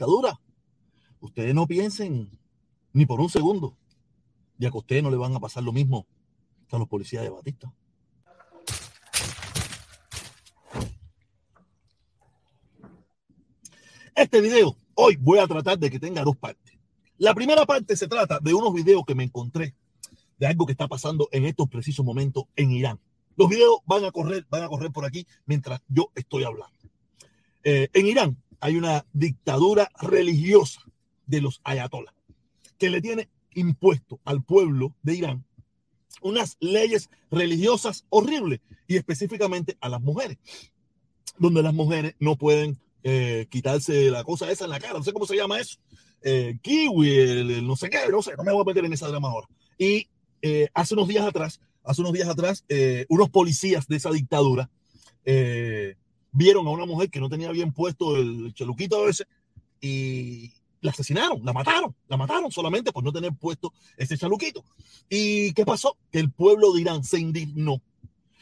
dictadura, ustedes no piensen ni por un segundo de que a ustedes no le van a pasar lo mismo que a los policías de Batista. Este video, hoy voy a tratar de que tenga dos partes. La primera parte se trata de unos videos que me encontré de algo que está pasando en estos precisos momentos en Irán. Los videos van a correr, van a correr por aquí mientras yo estoy hablando. Eh, en Irán hay una dictadura religiosa de los ayatolás que le tiene impuesto al pueblo de Irán unas leyes religiosas horribles y específicamente a las mujeres, donde las mujeres no pueden eh, quitarse la cosa esa en la cara, no sé cómo se llama eso, eh, kiwi, no sé qué, no sé, no me voy a meter en esa drama ahora. Y eh, hace unos días atrás, hace unos días atrás, unos policías de esa dictadura vieron a una mujer que no tenía bien puesto el cheluquito ese y la asesinaron, la mataron, la mataron solamente por no tener puesto ese chaluquito. ¿Y qué pasó? El pueblo de Irán se indignó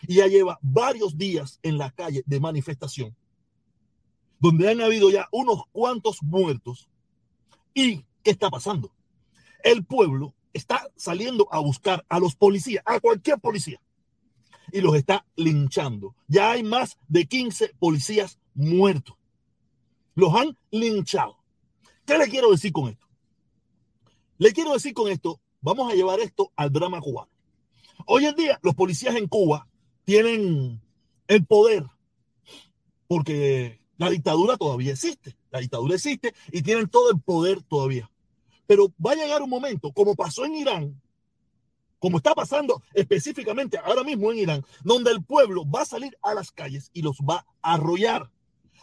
y ya lleva varios días en la calle de manifestación donde han habido ya unos cuantos muertos. ¿Y qué está pasando? El pueblo está saliendo a buscar a los policías, a cualquier policía, y los está linchando. Ya hay más de 15 policías muertos. Los han linchado. ¿Qué le quiero decir con esto? Le quiero decir con esto, vamos a llevar esto al drama cubano. Hoy en día los policías en Cuba tienen el poder porque la dictadura todavía existe, la dictadura existe y tienen todo el poder todavía. Pero va a llegar un momento, como pasó en Irán, como está pasando específicamente ahora mismo en Irán, donde el pueblo va a salir a las calles y los va a arrollar.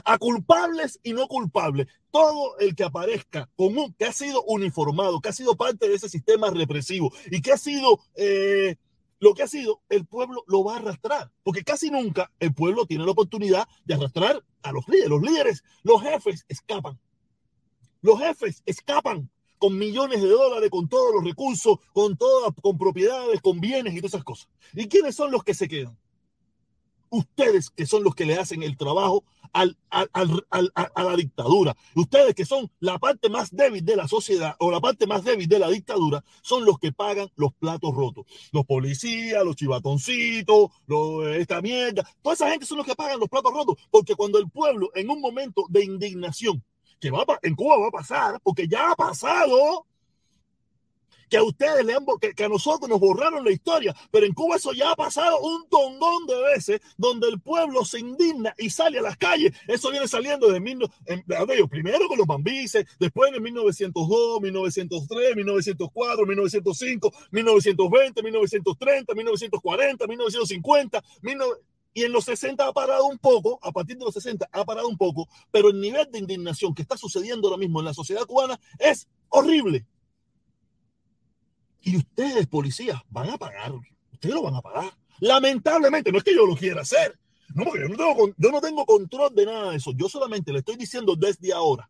A culpables y no culpables. Todo el que aparezca como que ha sido uniformado, que ha sido parte de ese sistema represivo y que ha sido eh, lo que ha sido, el pueblo lo va a arrastrar, porque casi nunca el pueblo tiene la oportunidad de arrastrar a los líderes. Los líderes, los jefes escapan. Los jefes escapan con millones de dólares, con todos los recursos, con todas, con propiedades, con bienes y todas esas cosas. ¿Y quiénes son los que se quedan? Ustedes que son los que le hacen el trabajo a la dictadura. Ustedes que son la parte más débil de la sociedad o la parte más débil de la dictadura son los que pagan los platos rotos. Los policías, los chivatoncitos, esta mierda. Toda esa gente son los que pagan los platos rotos. Porque cuando el pueblo en un momento de indignación, que va en Cuba va a pasar, porque ya ha pasado, que a ustedes le han, que, a nosotros nos borraron la historia, pero en Cuba eso ya ha pasado un tondón de veces donde el pueblo se indigna y sale a las calles. Eso viene saliendo de mil, primero con los bambices, después en 1902, 1903, 1904, 1905, 1920, 1930, 1940, 1950, y en los 60 ha parado un poco, a partir de los 60 ha parado un poco, pero el nivel de indignación que está sucediendo ahora mismo en la sociedad cubana es horrible. Y ustedes, policías, van a pagar. Ustedes lo van a pagar. Lamentablemente, no es que yo lo quiera hacer. No, porque yo no, tengo, yo no tengo control de nada de eso. Yo solamente le estoy diciendo desde ahora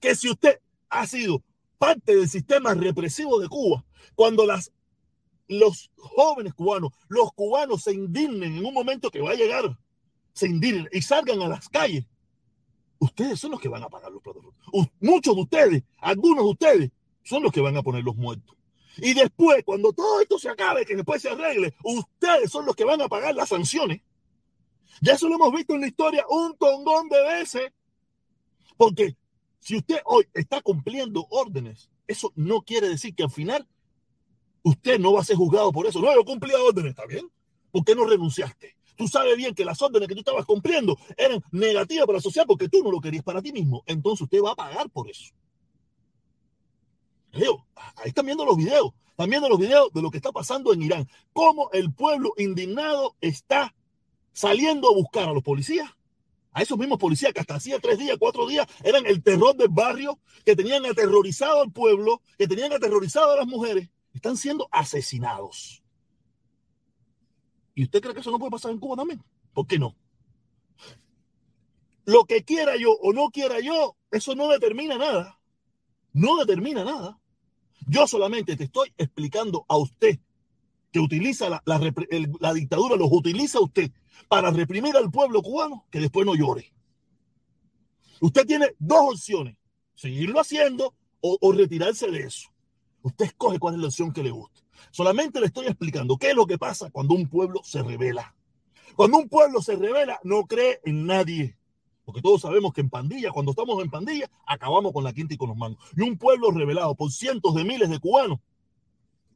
que si usted ha sido parte del sistema represivo de Cuba, cuando las, los jóvenes cubanos, los cubanos se indignen en un momento que va a llegar, se indignen y salgan a las calles, ustedes son los que van a pagar los platos Muchos de ustedes, algunos de ustedes, son los que van a poner los muertos. Y después, cuando todo esto se acabe, que después se arregle, ustedes son los que van a pagar las sanciones. Ya eso lo hemos visto en la historia un tongón de veces. Porque si usted hoy está cumpliendo órdenes, eso no quiere decir que al final usted no va a ser juzgado por eso. No, yo cumplía órdenes, ¿está bien? ¿Por qué no renunciaste? Tú sabes bien que las órdenes que tú estabas cumpliendo eran negativas para la sociedad porque tú no lo querías para ti mismo. Entonces usted va a pagar por eso ahí están viendo los videos, están viendo los videos de lo que está pasando en Irán, cómo el pueblo indignado está saliendo a buscar a los policías, a esos mismos policías que hasta hacía tres días, cuatro días eran el terror del barrio, que tenían aterrorizado al pueblo, que tenían aterrorizado a las mujeres, están siendo asesinados. ¿Y usted cree que eso no puede pasar en Cuba también? ¿Por qué no? Lo que quiera yo o no quiera yo, eso no determina nada. No determina nada. Yo solamente te estoy explicando a usted que utiliza la, dictadura, los utiliza usted para reprimir al pueblo cubano, que después no llore. Usted tiene dos opciones, seguirlo haciendo o, o retirarse de eso. Usted escoge cuál es la opción que le guste. Solamente le estoy explicando qué es lo que pasa cuando un pueblo se revela. Cuando un pueblo se revela, no cree en nadie. Porque todos sabemos que en pandilla, cuando estamos en pandilla, acabamos con la quinta y con los mangos. Y un pueblo revelado por cientos de miles de cubanos,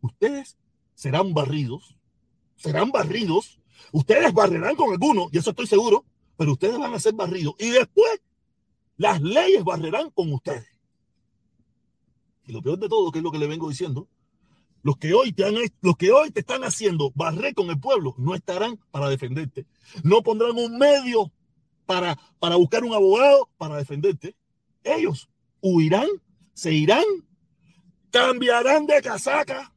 ustedes serán barridos, serán barridos, ustedes barrerán con algunos, y eso estoy seguro, pero ustedes van a ser barridos. Y después, las leyes barrerán con ustedes. Y lo peor de todo, que es lo que le vengo diciendo, los que hoy te han, los que hoy te están haciendo barrer con el pueblo no estarán para defenderte. No pondrán un medio para, para buscar un abogado para defenderte. Ellos huirán, se irán, cambiarán de casaca,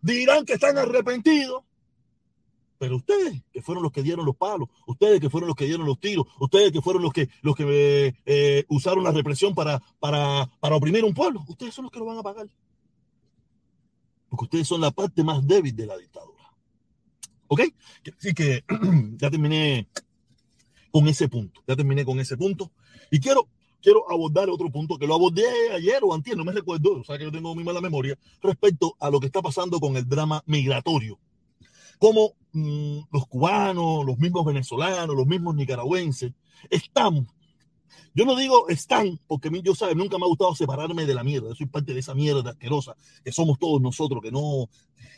dirán que están arrepentidos. Pero ustedes, que fueron los que dieron los palos, ustedes que fueron los que dieron los tiros, ustedes que fueron los que, los que eh, usaron la represión para, para, para oprimir un pueblo, ustedes son los que lo van a pagar porque ustedes son la parte más débil de la dictadura. ¿Ok? Así que ya terminé con ese punto, ya terminé con ese punto. Y quiero, quiero abordar otro punto que lo abordé ayer o antes, no me recuerdo, o sea que yo tengo muy mala memoria, respecto a lo que está pasando con el drama migratorio. Como mmm, los cubanos, los mismos venezolanos, los mismos nicaragüenses, están yo no digo están, porque a mí, yo sabe, nunca me ha gustado separarme de la mierda. Yo soy parte de esa mierda asquerosa que somos todos nosotros, que no,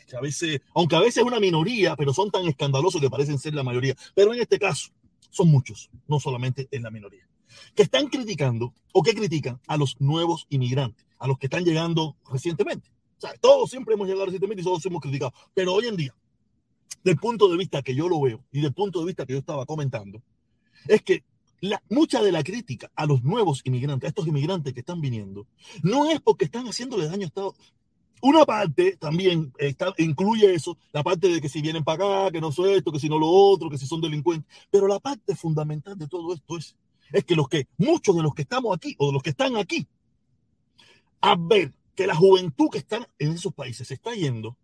que a veces, aunque a veces es una minoría, pero son tan escandalosos que parecen ser la mayoría. Pero en este caso, son muchos, no solamente en la minoría, que están criticando o que critican a los nuevos inmigrantes, a los que están llegando recientemente. O sea, todos siempre hemos llegado recientemente y todos hemos criticado. Pero hoy en día, del punto de vista que yo lo veo y del punto de vista que yo estaba comentando, es que la, mucha de la crítica a los nuevos inmigrantes, a estos inmigrantes que están viniendo, no es porque están haciéndole daño a Estados una parte también está, incluye eso, la parte de que si vienen para acá, que no son esto, que si no lo otro, que si son delincuentes. Pero la parte fundamental de todo esto es, es que los que, muchos de los que estamos aquí o de los que están aquí, a ver que la juventud que está en esos países se está yendo,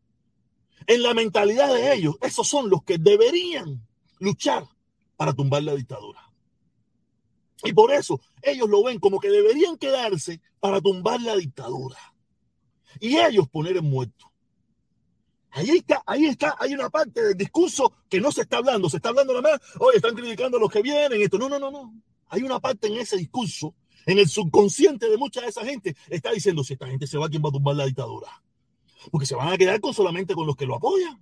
en la mentalidad de ellos, esos son los que deberían luchar para tumbar la dictadura. Y por eso ellos lo ven como que deberían quedarse para tumbar la dictadura. Y ellos poner en muerto. Ahí está, ahí está, hay una parte del discurso que no se está hablando, se está hablando nada más, hoy están criticando a los que vienen, esto. No, no, no, no. Hay una parte en ese discurso, en el subconsciente de mucha de esa gente, está diciendo, si esta gente se va, ¿quién va a tumbar la dictadura? Porque se van a quedar con solamente con los que lo apoyan.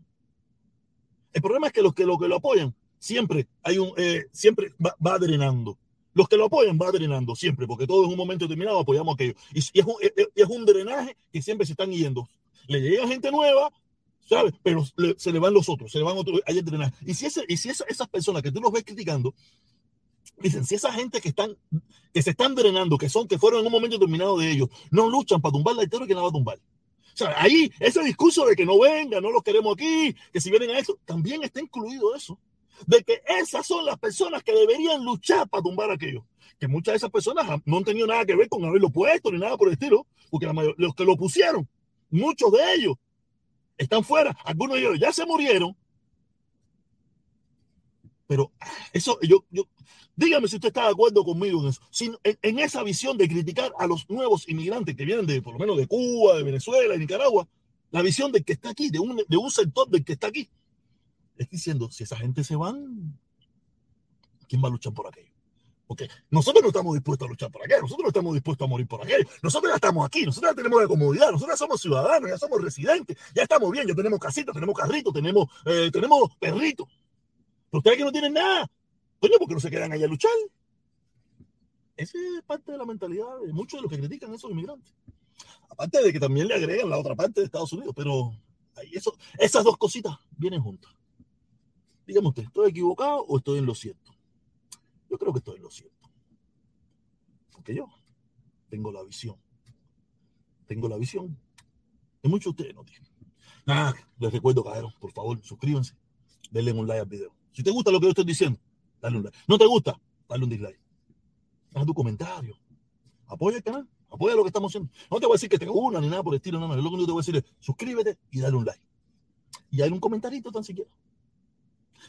El problema es que los que, los que lo apoyan, siempre hay un, eh, siempre va, va drenando. Los que lo apoyan va drenando siempre, porque todos en un momento determinado apoyamos aquello. Y, y es, un, es, un, drenaje que siempre se están yendo. Le llega gente nueva, ¿sabes? Pero le, se le van los otros, se le van otros, hay drenaje. Y si, ese, y si esa, esas personas que tú los ves criticando, dicen, si esa gente que están, que se están drenando, que son, que fueron en un momento determinado de ellos, no luchan para tumbar la dictadura, ¿quién la va a tumbar? O sea, ahí, ese discurso de que no venga, no los queremos aquí, que si vienen a eso, también está incluido eso de que esas son las personas que deberían luchar para tumbar aquello. Que muchas de esas personas no han tenido nada que ver con haberlo puesto ni nada por el estilo, porque la mayor, los que lo pusieron, muchos de ellos están fuera, algunos de ellos ya se murieron. Pero eso, yo, yo, dígame si usted está de acuerdo conmigo en eso. Si, en, en, esa visión de criticar a los nuevos inmigrantes que vienen de, por lo menos de Cuba, de Venezuela, de Nicaragua, la visión del que está aquí, de un, de un sector del que está aquí es diciendo, si esa gente se van, ¿quién va a luchar por aquello? Porque nosotros no estamos dispuestos a luchar por aquello, nosotros no estamos dispuestos a morir por aquello, nosotros ya estamos aquí, nosotros ya tenemos la comodidad, nosotros ya somos ciudadanos, ya somos residentes, ya estamos bien, ya tenemos casitas, tenemos carritos, tenemos, eh, tenemos perritos. Pero ustedes que no tienen nada, coño, porque no se quedan allá a luchar? Esa es parte de la mentalidad de muchos de los que critican a esos inmigrantes. Aparte de que también le agregan la otra parte de Estados Unidos, pero eso, esas dos cositas vienen juntas. Dígame usted, ¿estoy equivocado o estoy en lo cierto? Yo creo que estoy en lo cierto. Porque yo tengo la visión. Tengo la visión. Y muchos de ustedes no tienen. Ah, les recuerdo, cabrón, por favor, suscríbanse. Denle un like al video. Si te gusta lo que yo estoy diciendo, dale un like. No te gusta, dale un dislike. Haz tu comentario. Apoya el canal. Apoya lo que estamos haciendo. No te voy a decir que te una ni nada por el estilo, no, no. Lo único que te voy a decir es suscríbete y dale un like. Y hay un comentarito tan siquiera.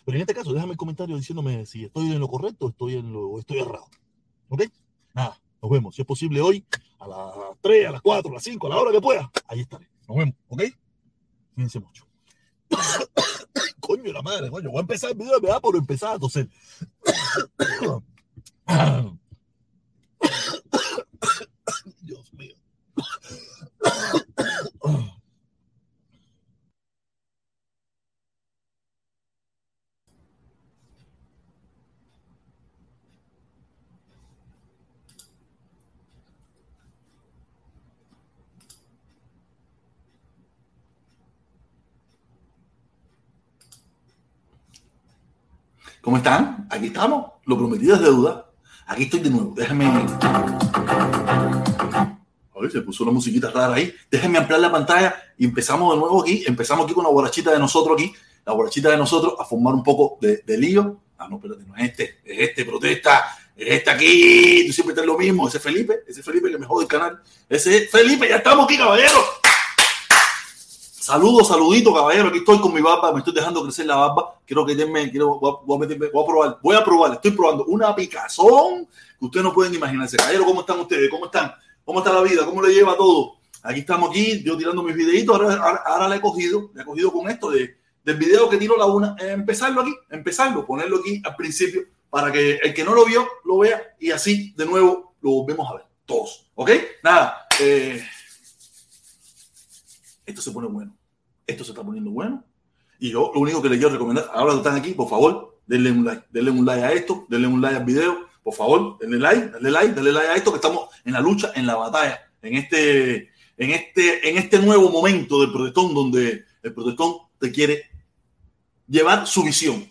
Pero en este caso, déjame el comentario diciéndome si estoy en lo correcto o estoy, en lo, estoy errado. ¿Ok? Nada, nos vemos. Si es posible hoy, a las 3, a las 4, a las 5, a la hora que pueda, ahí estaré. Nos vemos, ¿ok? Fíjense mucho. coño, la madre, coño. Voy a empezar el video, me da por empezar a toser. Dios mío. ¿Cómo están? Aquí estamos. Lo prometido es deuda. Aquí estoy de nuevo. Déjenme. ver, se puso una musiquita rara ahí. Déjenme ampliar la pantalla y empezamos de nuevo aquí. Empezamos aquí con la borrachita de nosotros aquí. La borrachita de nosotros a formar un poco de, de lío. Ah, no, espérate, no es este. Es este, protesta. Es este aquí. Tú siempre estás lo mismo. Ese Felipe. Ese Felipe que me jode el canal. Ese Felipe. Ya estamos aquí, caballero. Saludos, saludito, caballero. Aquí estoy con mi barba, me estoy dejando crecer la barba. Quiero que denme, quiero, voy a, meterme, voy a probar, voy a probar, estoy probando una picazón que ustedes no pueden imaginarse. Caballero, ¿cómo están ustedes? ¿Cómo están? ¿Cómo está la vida? ¿Cómo le lleva todo? Aquí estamos aquí, yo tirando mis videitos. Ahora, ahora, le he cogido, le he cogido con esto de, del video que tiro la una, empezarlo aquí, empezarlo, ponerlo aquí al principio para que el que no lo vio lo vea y así de nuevo lo volvemos a ver todos. ¿Ok? Nada. Eh, esto se pone bueno. Esto se está poniendo bueno. Y yo lo único que les quiero recomendar, ahora que están aquí, por favor, denle un like. Denle un like a esto, denle un like al video. Por favor, denle like, denle like, denle like a esto, que estamos en la lucha, en la batalla, en este, en este, en este nuevo momento del protestón, donde el protestón te quiere llevar su visión.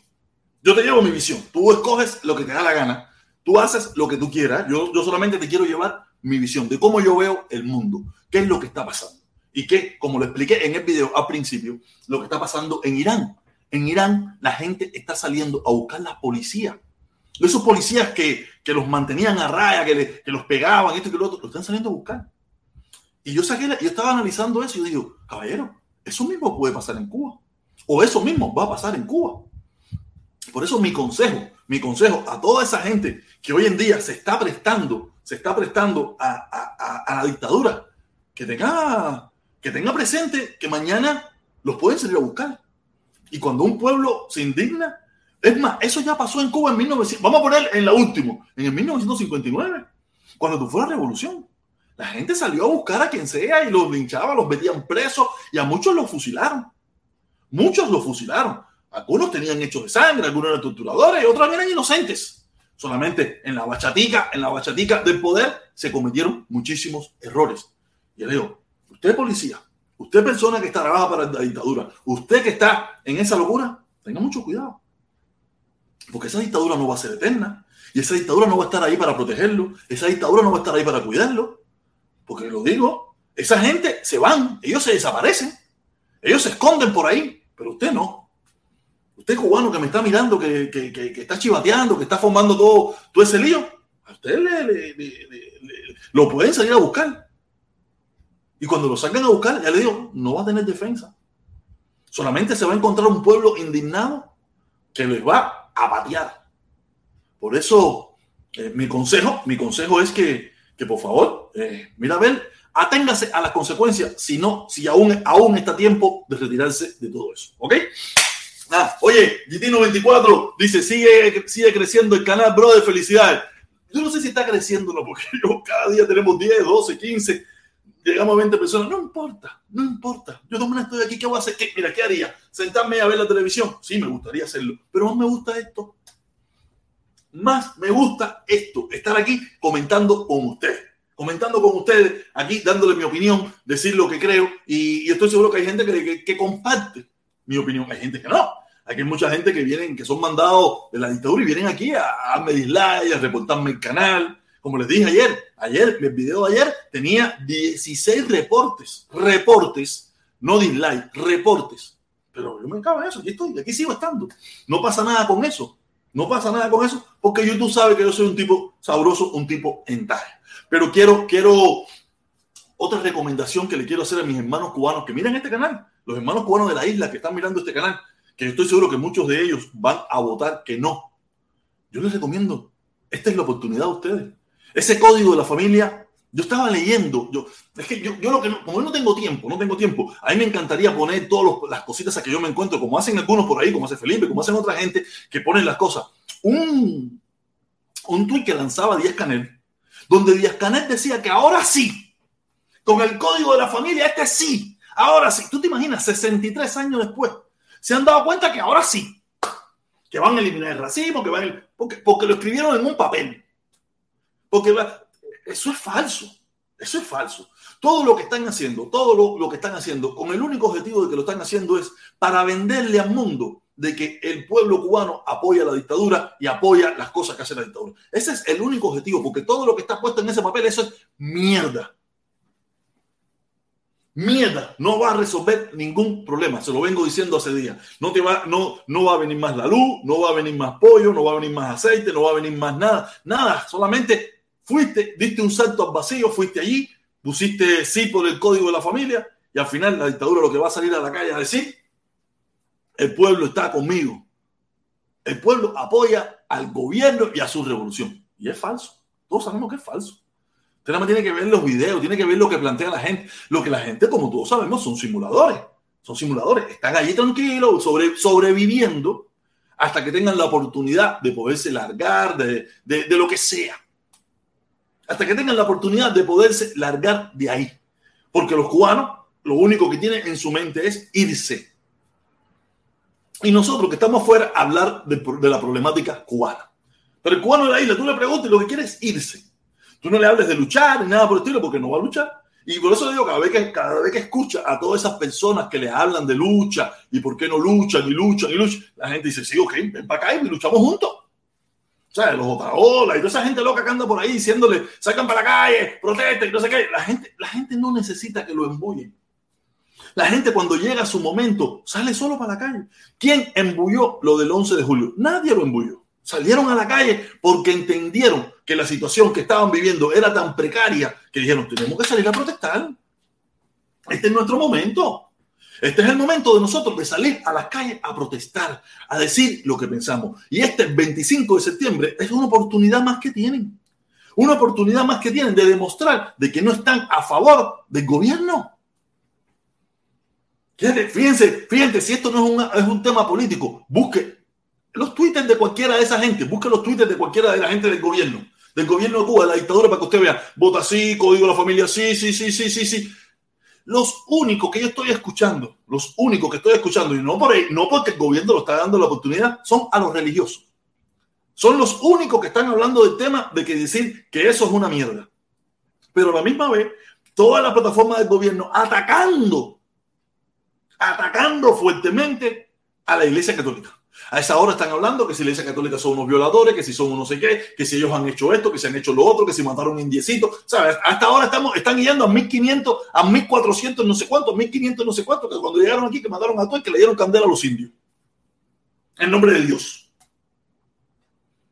Yo te llevo mi visión. Tú escoges lo que te da la gana. Tú haces lo que tú quieras. Yo, yo solamente te quiero llevar mi visión de cómo yo veo el mundo. ¿Qué es lo que está pasando? Y que, como lo expliqué en el video al principio, lo que está pasando en Irán. En Irán la gente está saliendo a buscar las policías. Esos policías que, que los mantenían a raya, que, que los pegaban, esto y lo otro, lo están saliendo a buscar. Y yo saqué, yo estaba analizando eso y yo digo, caballero, eso mismo puede pasar en Cuba. O eso mismo va a pasar en Cuba. Por eso mi consejo, mi consejo a toda esa gente que hoy en día se está prestando, se está prestando a, a, a la dictadura, que tenga que tenga presente que mañana los pueden salir a buscar. Y cuando un pueblo se indigna, es más, eso ya pasó en Cuba en 1900, vamos a poner en la última, en el 1959, cuando fue la revolución. La gente salió a buscar a quien sea y los linchaba, los metían presos y a muchos los fusilaron. Muchos los fusilaron. Algunos tenían hechos de sangre, algunos eran torturadores y otros eran inocentes. Solamente en la bachatica, en la bachatica del poder se cometieron muchísimos errores. Y le digo, Usted policía, usted persona que está trabaja para la dictadura, usted que está en esa locura, tenga mucho cuidado. Porque esa dictadura no va a ser eterna. Y esa dictadura no va a estar ahí para protegerlo. Esa dictadura no va a estar ahí para cuidarlo. Porque lo digo, esa gente se van, ellos se desaparecen. Ellos se esconden por ahí, pero usted no. Usted cubano que me está mirando, que, está chivateando, que está formando todo, ese lío, a usted le, lo pueden salir a buscar. Y cuando lo salgan a buscar, ya le digo, no va a tener defensa. Solamente se va a encontrar un pueblo indignado que les va a patear. Por eso, eh, mi consejo, mi consejo es que, que por favor, eh, mira a ver, aténgase a las consecuencias, si no, si aún, aún está tiempo de retirarse de todo eso. ¿Ok? Ah, oye, GT94 dice, sigue, sigue creciendo el canal, bro, de felicidad. Yo no sé si está creciendo, no, porque yo, cada día tenemos 10, 12, 15 llegamos a 20 personas, no importa, no importa. Yo también estoy aquí, ¿qué voy a hacer? ¿Qué, mira, ¿qué haría? ¿Sentarme a ver la televisión? Sí, me gustaría hacerlo, pero más me gusta esto. Más me gusta esto, estar aquí comentando con ustedes. Comentando con ustedes, aquí dándole mi opinión, decir lo que creo, y, estoy seguro que hay gente que, que, comparte mi opinión. Hay gente que no. Aquí hay mucha gente que vienen, que son mandados de la dictadura y vienen aquí a, a darme dislike, a reportarme el canal, como les dije ayer, ayer, el video de ayer tenía 16 reportes, reportes, no dislike, reportes. Pero yo me acabo de eso, aquí estoy, aquí sigo estando. No pasa nada con eso, no pasa nada con eso, porque YouTube sabe que yo soy un tipo sabroso, un tipo en Pero quiero, quiero, otra recomendación que le quiero hacer a mis hermanos cubanos que miren este canal, los hermanos cubanos de la isla que están mirando este canal, que estoy seguro que muchos de ellos van a votar que no. Yo les recomiendo, esta es la oportunidad de ustedes Ese código de la familia, yo estaba leyendo, yo, es que yo, yo lo que no, como yo no tengo tiempo, no tengo tiempo, a mí me encantaría poner todas las cositas a que yo me encuentro, como hacen algunos por ahí, como hace Felipe, como hacen otra gente, que ponen las cosas. Un, un tuit que lanzaba Díaz Canel, donde Díaz Canel decía que ahora sí, con el código de la familia, este sí, ahora sí. Tú te imaginas, 63 años después, se han dado cuenta que ahora sí, que van a eliminar el racismo, que van a, porque, porque lo escribieron en un papel. Porque eso es falso, eso es falso. Todo lo que están haciendo, todo lo, lo que están haciendo, con el único objetivo de que lo están haciendo es para venderle al mundo de que el pueblo cubano apoya la dictadura y apoya las cosas que hace la dictadura. Ese es el único objetivo, porque todo lo que está puesto en ese papel, eso es mierda. Mierda, no va a resolver ningún problema, se lo vengo diciendo hace días. No, te va, no, no va a venir más la luz, no va a venir más pollo, no va a venir más aceite, no va a venir más nada, nada, solamente fuiste, diste un salto al vacío, fuiste allí, pusiste sí por el código de la familia y al final la dictadura lo que va a salir a la calle a decir el pueblo está conmigo. El pueblo apoya al gobierno y a su revolución. Y es falso. Todos sabemos que es falso. Usted nada más tiene que ver los videos, tiene que ver lo que plantea la gente. Lo que la gente, como todos sabemos, son simuladores. Son simuladores. Están allí tranquilos, sobre, sobreviviendo, hasta que tengan la oportunidad de poderse largar de, de lo que sea. Hasta que tengan la oportunidad de poderse largar de ahí. Porque los cubanos, lo único que tienen en su mente es irse y nosotros que estamos fuera hablar de, la problemática cubana. Pero el cubano de la isla, tú le preguntas y lo que quiere es irse. Tú no le hables de luchar ni nada por el estilo porque no va a luchar. Y por eso digo, cada vez, que, cada vez que escucha a todas esas personas que le hablan de lucha y por qué no luchan y luchan y luchan, la gente dice, sí, ok, ven para acá y luchamos juntos. O sea, los Otaola y toda esa gente loca que anda por ahí diciéndole, sacan para la calle, protesten no sé qué. La gente, la gente no necesita que lo embullen. La gente cuando llega a su momento sale solo para la calle. ¿Quién embulló lo del 11 de julio? Nadie lo embulló. Salieron a la calle porque entendieron que la situación que estaban viviendo era tan precaria que dijeron, tenemos que salir a protestar. Este es nuestro momento. Este es el momento de nosotros de salir a las calles a protestar, a decir lo que pensamos. Y este 25 de septiembre es una oportunidad más que tienen. Una oportunidad más que tienen de demostrar de que no están a favor del gobierno. Fíjense, fíjense, si esto no es, una, es un tema político, busque los twitters de cualquiera de esa gente, busque los twitters de cualquiera de la gente del gobierno, del gobierno de Cuba, de la dictadura, para que usted vea, vota sí, código de la familia, sí, sí, sí, sí, sí, sí. Los únicos que yo estoy escuchando, los únicos que estoy escuchando, y no, por no porque el gobierno lo está dando la oportunidad, son a los religiosos. Son los únicos que están hablando del tema de que decir que eso es una mierda. Pero a la misma vez, toda la plataforma del gobierno atacando atacando fuertemente a la Iglesia Católica. A esa hora están hablando que si la Iglesia Católica son unos violadores, que si son unos no sé qué, que si ellos han hecho esto, que si han hecho lo otro, que si mataron un indiecito. ¿Sabes? Hasta ahora estamos, están guiando a 1500, a 1400, no sé cuánto, 1500, no sé cuánto, que cuando llegaron aquí, que mataron a todos y que le dieron candela a los indios. En nombre de Dios.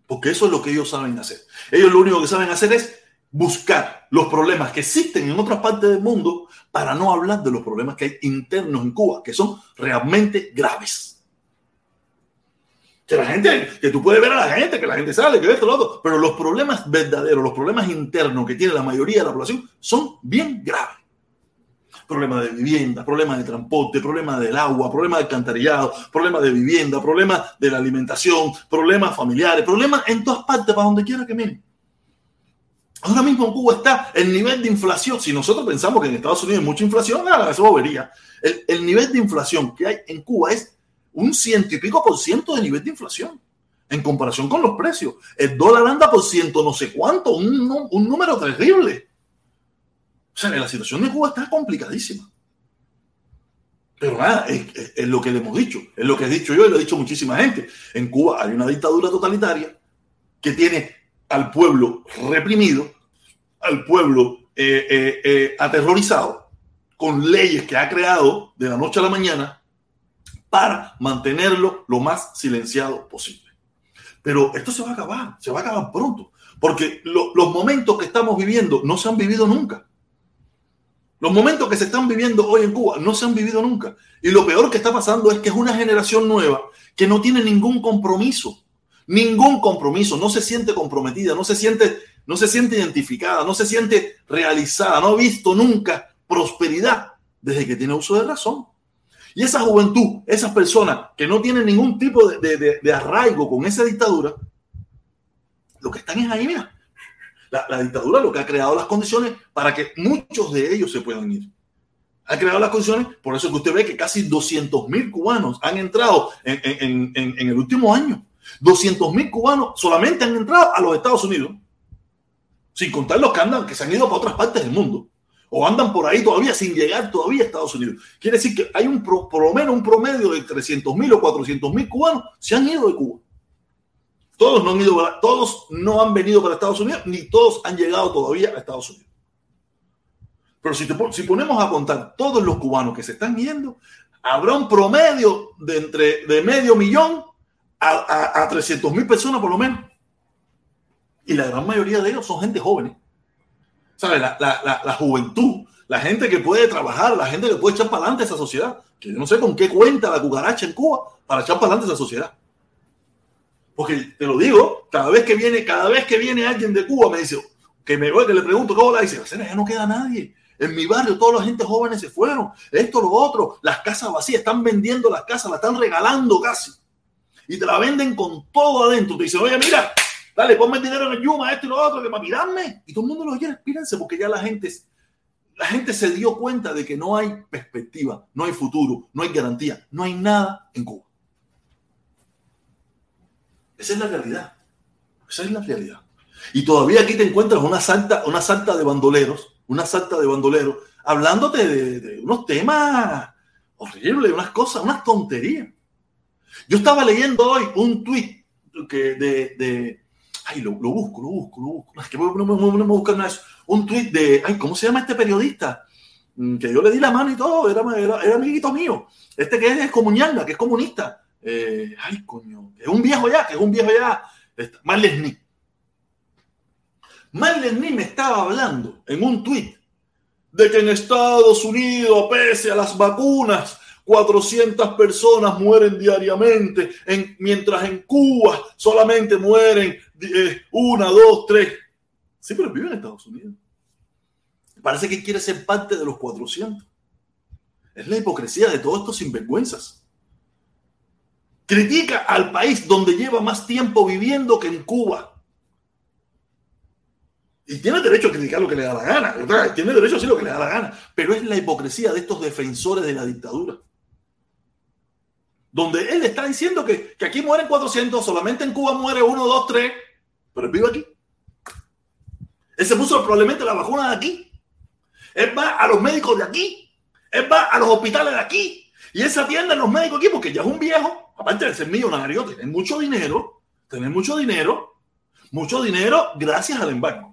Porque eso es lo que ellos saben hacer. Ellos lo único que saben hacer es buscar los problemas que existen en otras partes del mundo para no hablar de los problemas que hay internos en Cuba, que son realmente graves. Que la gente, que tú puedes ver a la gente, que la gente sale, que esto, lo otro, pero los problemas verdaderos, los problemas internos que tiene la mayoría de la población son bien graves. Problemas de vivienda, problemas de transporte, problemas del agua, problemas de alcantarillado, problemas de vivienda, problemas de la alimentación, problemas familiares, problemas en todas partes, para donde quiera que miren. Ahora mismo en Cuba está el nivel de inflación. Si nosotros pensamos que en Estados Unidos hay mucha inflación, nada, eso bobería. El, el nivel de inflación que hay en Cuba es un ciento y pico por ciento de nivel de inflación en comparación con los precios. El dólar anda por ciento no sé cuánto, un, un número terrible. O sea, la situación de Cuba está complicadísima. Pero nada, es, lo que le hemos dicho, es lo que he dicho yo y lo ha dicho muchísima gente. En Cuba hay una dictadura totalitaria que tiene al pueblo reprimido, al pueblo eh, eh, eh, aterrorizado, con leyes que ha creado de la noche a la mañana para mantenerlo lo más silenciado posible. Pero esto se va a acabar, se va a acabar pronto, porque lo, los momentos que estamos viviendo no se han vivido nunca. Los momentos que se están viviendo hoy en Cuba no se han vivido nunca. Y lo peor que está pasando es que es una generación nueva que no tiene ningún compromiso ningún compromiso, no se siente comprometida, no se siente no se siente identificada, no se siente realizada, no ha visto nunca prosperidad desde que tiene uso de razón. Y esa juventud, esas personas que no tienen ningún tipo de, arraigo con esa dictadura, lo que están es ahí, mira. La, la, dictadura lo que ha creado las condiciones para que muchos de ellos se puedan ir. Ha creado las condiciones, por eso que usted ve que casi 200 mil cubanos han entrado en, en el último año. 200 mil cubanos solamente han entrado a los Estados Unidos, sin contar los que andan, que se han ido para otras partes del mundo o andan por ahí todavía sin llegar todavía a Estados Unidos. Quiere decir que hay un por lo menos un promedio de 300 mil o 400 mil cubanos se han ido de Cuba. Todos no han ido, todos no han venido para Estados Unidos, ni todos han llegado todavía a Estados Unidos. Pero si, si ponemos a contar todos los cubanos que se están yendo, habrá un promedio de entre de medio millón a, a, 300 mil personas por lo menos. Y la gran mayoría de ellos son gente joven. La, juventud, la gente que puede trabajar, la gente que puede echar para adelante esa sociedad. Que yo no sé con qué cuenta la cucaracha en Cuba para echar para adelante esa sociedad. Porque te lo digo, cada vez que viene, cada vez que viene alguien de Cuba me dice, que me que le pregunto, ¿cómo la dice? Ya no queda nadie. En mi barrio toda la gente jóvenes se fueron. Esto, lo otro. Las casas vacías. Están vendiendo las casas, las están regalando casi. Y te la venden con todo adentro. Te dicen, oye, mira, Dale, ponme dinero en el Yuma, esto y lo otro, que para mirarme. Y todo el mundo lo quiere, espírense, porque ya la gente, la gente se dio cuenta de que no hay perspectiva, no hay futuro, no hay garantía, no hay nada en Cuba. Esa es la realidad. Esa es la realidad. Y todavía aquí te encuentras una salta, una salta de bandoleros, una salta de bandoleros, hablándote de, unos temas horribles, unas cosas, unas tonterías. Yo estaba leyendo hoy un tuit que de, Ay, lo, busco, lo busco, lo busco. Es que no, me buscan nada. Un tweet de, ay, ¿cómo se llama este periodista? Mm, que yo le di la mano y todo, era, era, amiguito mío. Este que es comunista, que es comunista. Eh, ay, coño, es un viejo ya, que es un viejo ya. Marlesny. Marlesny me estaba hablando en un tweet de que en Estados Unidos, pese a las vacunas, 400 personas mueren diariamente, en, mientras en Cuba solamente mueren eh, una, dos, tres. Sí, pero vive en Estados Unidos. Parece que quiere ser parte de los 400. Es la hipocresía de todos estos sinvergüenzas. Critica al país donde lleva más tiempo viviendo que en Cuba. Y tiene derecho a criticar lo que le da la gana. Tiene derecho a decir lo que le da la gana. Pero es la hipocresía de estos defensores de la dictadura. Donde él está diciendo que, que aquí mueren 400, solamente en Cuba muere uno, dos, tres pero él vive aquí. Él se puso probablemente la vacuna de aquí. Él va a los médicos de aquí. Él va a los hospitales de aquí. Y él se atiende a los médicos aquí porque ya es un viejo. Aparte de ser millonario, tiene mucho dinero. Tener mucho dinero. Mucho dinero gracias al embargo.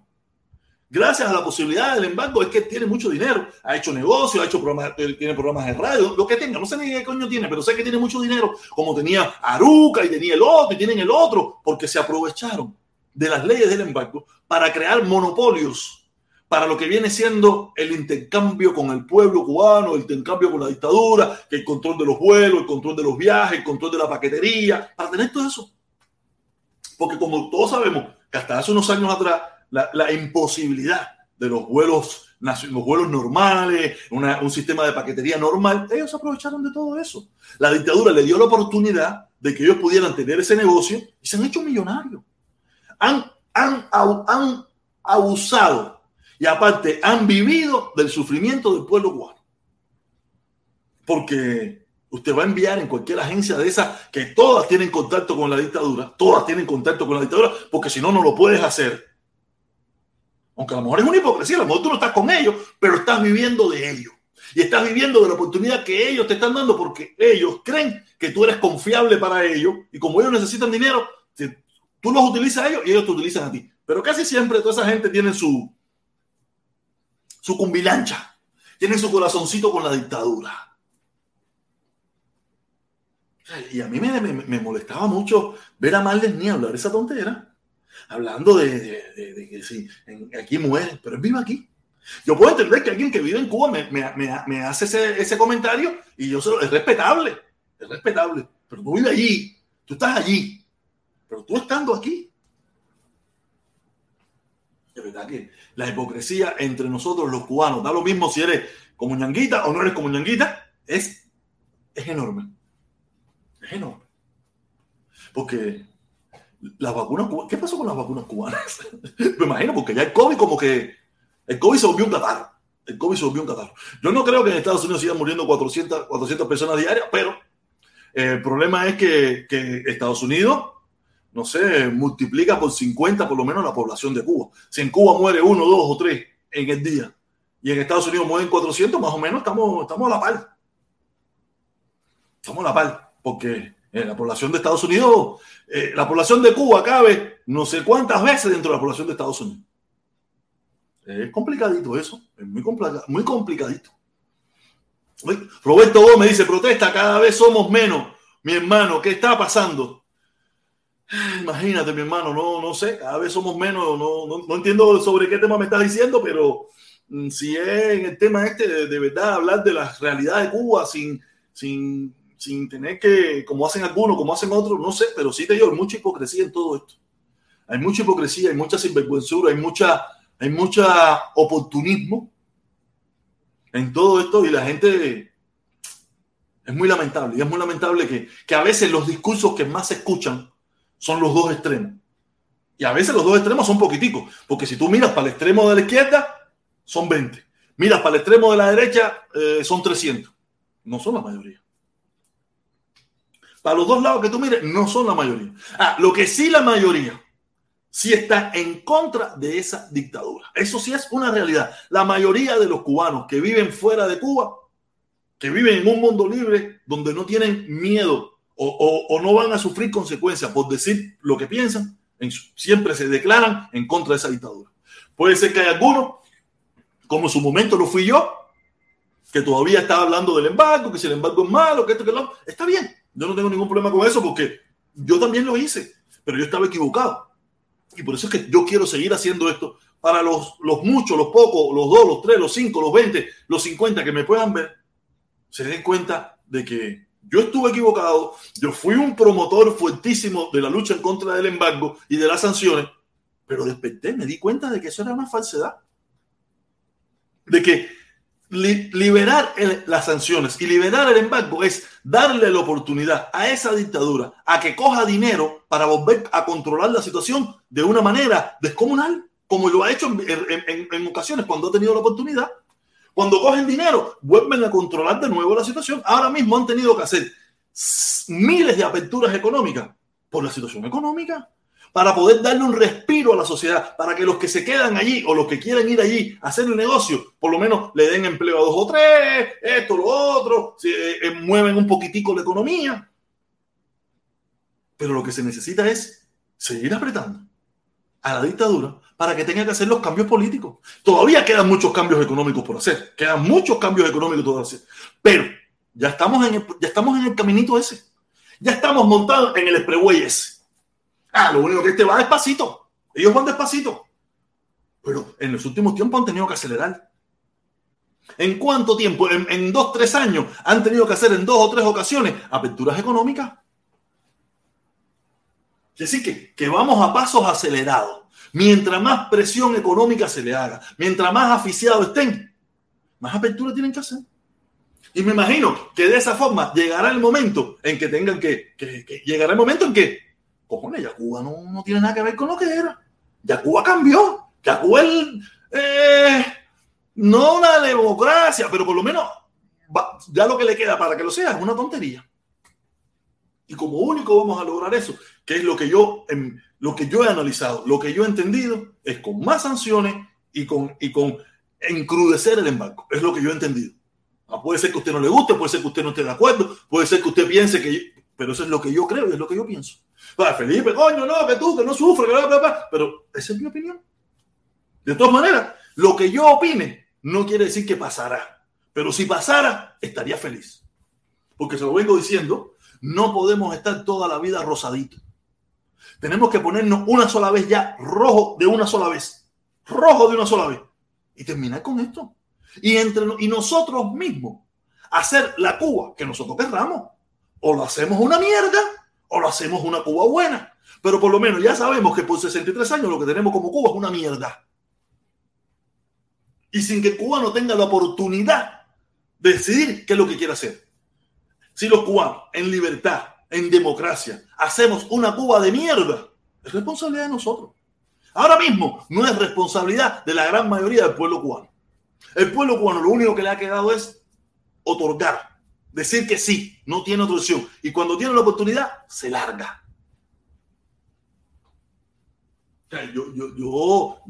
Gracias a la posibilidad del embargo es que tiene mucho dinero. Ha hecho negocios, ha hecho programas, tiene programas de radio, lo que tenga. No sé ni qué coño tiene, pero sé que tiene mucho dinero. Como tenía Aruca y tenía el otro y tienen el otro porque se aprovecharon de las leyes del embargo para crear monopolios para lo que viene siendo el intercambio con el pueblo cubano, el intercambio con la dictadura, el control de los vuelos, el control de los viajes, el control de la paquetería, para tener todo eso. Porque como todos sabemos que hasta hace unos años atrás, la, imposibilidad de los vuelos, los vuelos normales, un sistema de paquetería normal, ellos aprovecharon de todo eso. La dictadura le dio la oportunidad de que ellos pudieran tener ese negocio y se han hecho millonarios han, han, abusado y aparte han vivido del sufrimiento del pueblo cubano. Porque usted va a enviar en cualquier agencia de esas que todas tienen contacto con la dictadura, todas tienen contacto con la dictadura, porque si no, no lo puedes hacer. Aunque a lo mejor es una hipocresía, a lo mejor tú no estás con ellos, pero estás viviendo de ellos. Y estás viviendo de la oportunidad que ellos te están dando porque ellos creen que tú eres confiable para ellos y como ellos necesitan dinero, Tú los utilizas a ellos y ellos te utilizan a ti. Pero casi siempre toda esa gente tiene su, su cumbilancha, tiene su corazoncito con la dictadura. Y a mí me, molestaba mucho ver a Marles ni hablar esa tontera, hablando de, que sí, aquí muere, pero él vive aquí. Yo puedo entender que alguien que vive en Cuba me, hace ese, ese, comentario y yo se lo, es respetable, es respetable, pero tú vives allí, tú estás allí, pero tú estando aquí. De verdad que la hipocresía entre nosotros los cubanos, da lo mismo si eres como ñanguita o no eres como ñanguita, es, es enorme. Es enorme. Porque las vacunas ¿qué pasó con las vacunas cubanas? Me imagino, porque ya el COVID como que, el COVID se volvió un catarro. El COVID se volvió un catarro. Yo no creo que en Estados Unidos sigan muriendo 400, 400 personas diarias, pero el problema es que, que Estados Unidos no sé, multiplica por 50 por lo menos la población de Cuba. Si en Cuba muere uno, dos o tres en el día y en Estados Unidos mueren 400, más o menos estamos, estamos a la par. Estamos a la par, porque en la población de Estados Unidos, eh, la población de Cuba cabe no sé cuántas veces dentro de la población de Estados Unidos. Es complicadito eso, es muy, muy complicadito. Roberto Gómez dice, protesta, cada vez somos menos. Mi hermano, ¿qué está pasando? Imagínate, mi hermano, no, no sé, cada vez somos menos, no, no, entiendo sobre qué tema me estás diciendo, pero mm, si es en el tema este de, verdad hablar de la realidad de Cuba sin, sin, sin tener que, como hacen algunos, como hacen otros, no sé, pero sí te digo, hay mucha hipocresía en todo esto. Hay mucha hipocresía, hay mucha sinvergüenzura, hay mucha, hay mucha oportunismo en todo esto y la gente es muy lamentable. Y es muy lamentable que, que a veces los discursos que más se escuchan son los dos extremos. Y a veces los dos extremos son poquiticos, porque si tú miras para el extremo de la izquierda, son 20. Miras para el extremo de la derecha, eh, son 300. No son la mayoría. Para los dos lados que tú mires, no son la mayoría. Ah, lo que sí la mayoría, sí está en contra de esa dictadura. Eso sí es una realidad. La mayoría de los cubanos que viven fuera de Cuba, que viven en un mundo libre, donde no tienen miedo o, no van a sufrir consecuencias por decir lo que piensan, siempre se declaran en contra de esa dictadura. Puede ser que hay algunos, como en su momento lo fui yo, que todavía estaba hablando del embargo, que si el embargo es malo, que esto, que lo Está bien, yo no tengo ningún problema con eso porque yo también lo hice, pero yo estaba equivocado. Y por eso es que yo quiero seguir haciendo esto para los, los muchos, los pocos, los dos, los tres, los cinco, los veinte, los cincuenta que me puedan ver, se den cuenta de que yo estuve equivocado, yo fui un promotor fuertísimo de la lucha en contra del embargo y de las sanciones, pero desperté, me di cuenta de que eso era una falsedad. De que liberar las sanciones y liberar el embargo es darle la oportunidad a esa dictadura a que coja dinero para volver a controlar la situación de una manera descomunal, como lo ha hecho en ocasiones cuando ha tenido la oportunidad. Cuando cogen dinero, vuelven a controlar de nuevo la situación. Ahora mismo han tenido que hacer miles de aperturas económicas por la situación económica para poder darle un respiro a la sociedad, para que los que se quedan allí o los que quieren ir allí a hacer el negocio, por lo menos le den empleo a dos o tres, esto, lo otro, se, eh, mueven un poquitico la economía. Pero lo que se necesita es seguir apretando a la dictadura para que tenga que hacer los cambios políticos. Todavía quedan muchos cambios económicos por hacer, quedan muchos cambios económicos por hacer, pero ya estamos en el, ya estamos en el caminito ese, ya estamos montados en el expressway ese. Ah, lo único que este va despacito, ellos van despacito, pero en los últimos tiempos han tenido que acelerar. ¿En cuánto tiempo? En, en dos, tres años han tenido que hacer en dos o tres ocasiones aperturas económicas. Es decir, que, que vamos a pasos acelerados. Mientras más presión económica se le haga, mientras más aficiados estén, más apertura tienen que hacer. Y me imagino que de esa forma llegará el momento en que tengan que, que, llegará el momento en que, cojones, ya Cuba no, no, tiene nada que ver con lo que era. Ya Cuba cambió. Ya Cuba es, eh, no una democracia, pero por lo menos ya lo que le queda para que lo sea es una tontería. Y como único vamos a lograr eso, que es lo que yo, lo que yo he analizado, lo que yo he entendido, es con más sanciones y con, y con encrudecer el embargo. Es lo que yo he entendido. Ah, puede ser que a usted no le guste, puede ser que usted no esté de acuerdo, puede ser que usted piense que... Pero eso es lo que yo creo y es lo que yo pienso. Para Felipe, coño, no, que tú, que no sufres, pero esa es mi opinión. De todas maneras, lo que yo opine no quiere decir que pasará. Pero si pasara, estaría feliz. Porque se lo vengo diciendo no podemos estar toda la vida rosadito. Tenemos que ponernos una sola vez ya rojo de una sola vez. Rojo de una sola vez. Y terminar con esto. Y, entre, y nosotros mismos hacer la Cuba que nosotros querramos. O lo hacemos una mierda o lo hacemos una Cuba buena. Pero por lo menos ya sabemos que por 63 años lo que tenemos como Cuba es una mierda. y sin que el cubano tenga la oportunidad de decidir qué es lo que quiere hacer. Si los cubanos, en libertad, en democracia, hacemos una Cuba de mierda, es responsabilidad de nosotros. Ahora mismo no es responsabilidad de la gran mayoría del pueblo cubano. El pueblo cubano lo único que le ha quedado es otorgar, decir que sí, no tiene otra opción. Y cuando tiene la oportunidad, se larga. Yo, yo, yo,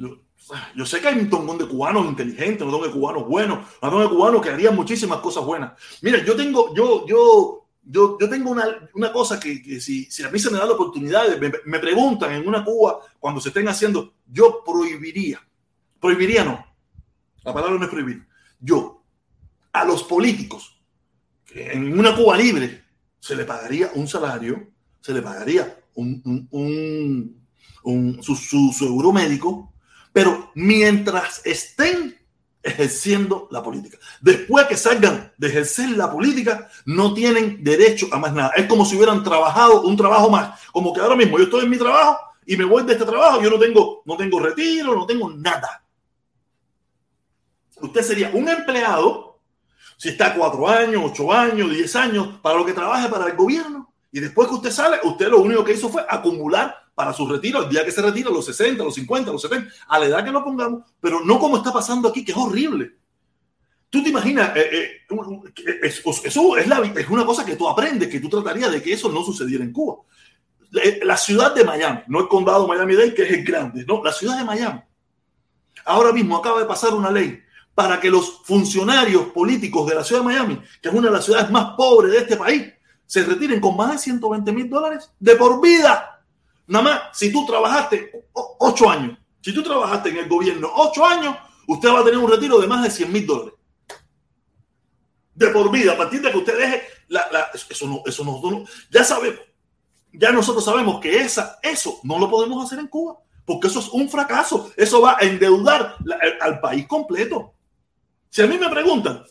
yo, sé que hay un montón de cubanos inteligentes, un montón de cubanos buenos, un montón de cubanos que harían muchísimas cosas buenas. Mira, yo tengo, yo, yo, yo, yo tengo una, una cosa que, que si, si, a mí se me da la oportunidad, me, me, preguntan en una Cuba cuando se estén haciendo, yo prohibiría, prohibiría no, la palabra no es prohibir, yo a los políticos en una Cuba libre se le pagaría un salario, se le pagaría un, un, un su, su, seguro médico, pero mientras estén ejerciendo la política. Después que salgan de ejercer la política, no tienen derecho a más nada. Es como si hubieran trabajado un trabajo más. Como que ahora mismo yo estoy en mi trabajo y me voy de este trabajo, yo no tengo, no tengo retiro, no tengo nada. Usted sería un empleado si está cuatro años, ocho años, diez años, para lo que trabaje para el gobierno. Y después que usted sale, usted lo único que hizo fue acumular para su retiro, el día que se retira, los 60, los 50, los 70, a la edad que lo pongamos, pero no como está pasando aquí, que es horrible. Tú te imaginas, eh, eh, eso es, la, es una cosa que tú aprendes, que tú tratarías de que eso no sucediera en Cuba. La ciudad de Miami, no el condado Miami-Dade, que es el grande, no, la ciudad de Miami. Ahora mismo acaba de pasar una ley para que los funcionarios políticos de la ciudad de Miami, que es una de las ciudades más pobres de este país, se retiren con más de 120 mil dólares de por vida. Nada más, si tú trabajaste ocho años, si tú trabajaste en el gobierno ocho años, usted va a tener un retiro de más de 100 mil dólares. De por vida, a partir de que usted deje la, eso no, eso no, ya sabemos, ya nosotros sabemos que esa, eso no lo podemos hacer en Cuba, porque eso es un fracaso, eso va a endeudar al país completo. Si a mí me preguntan,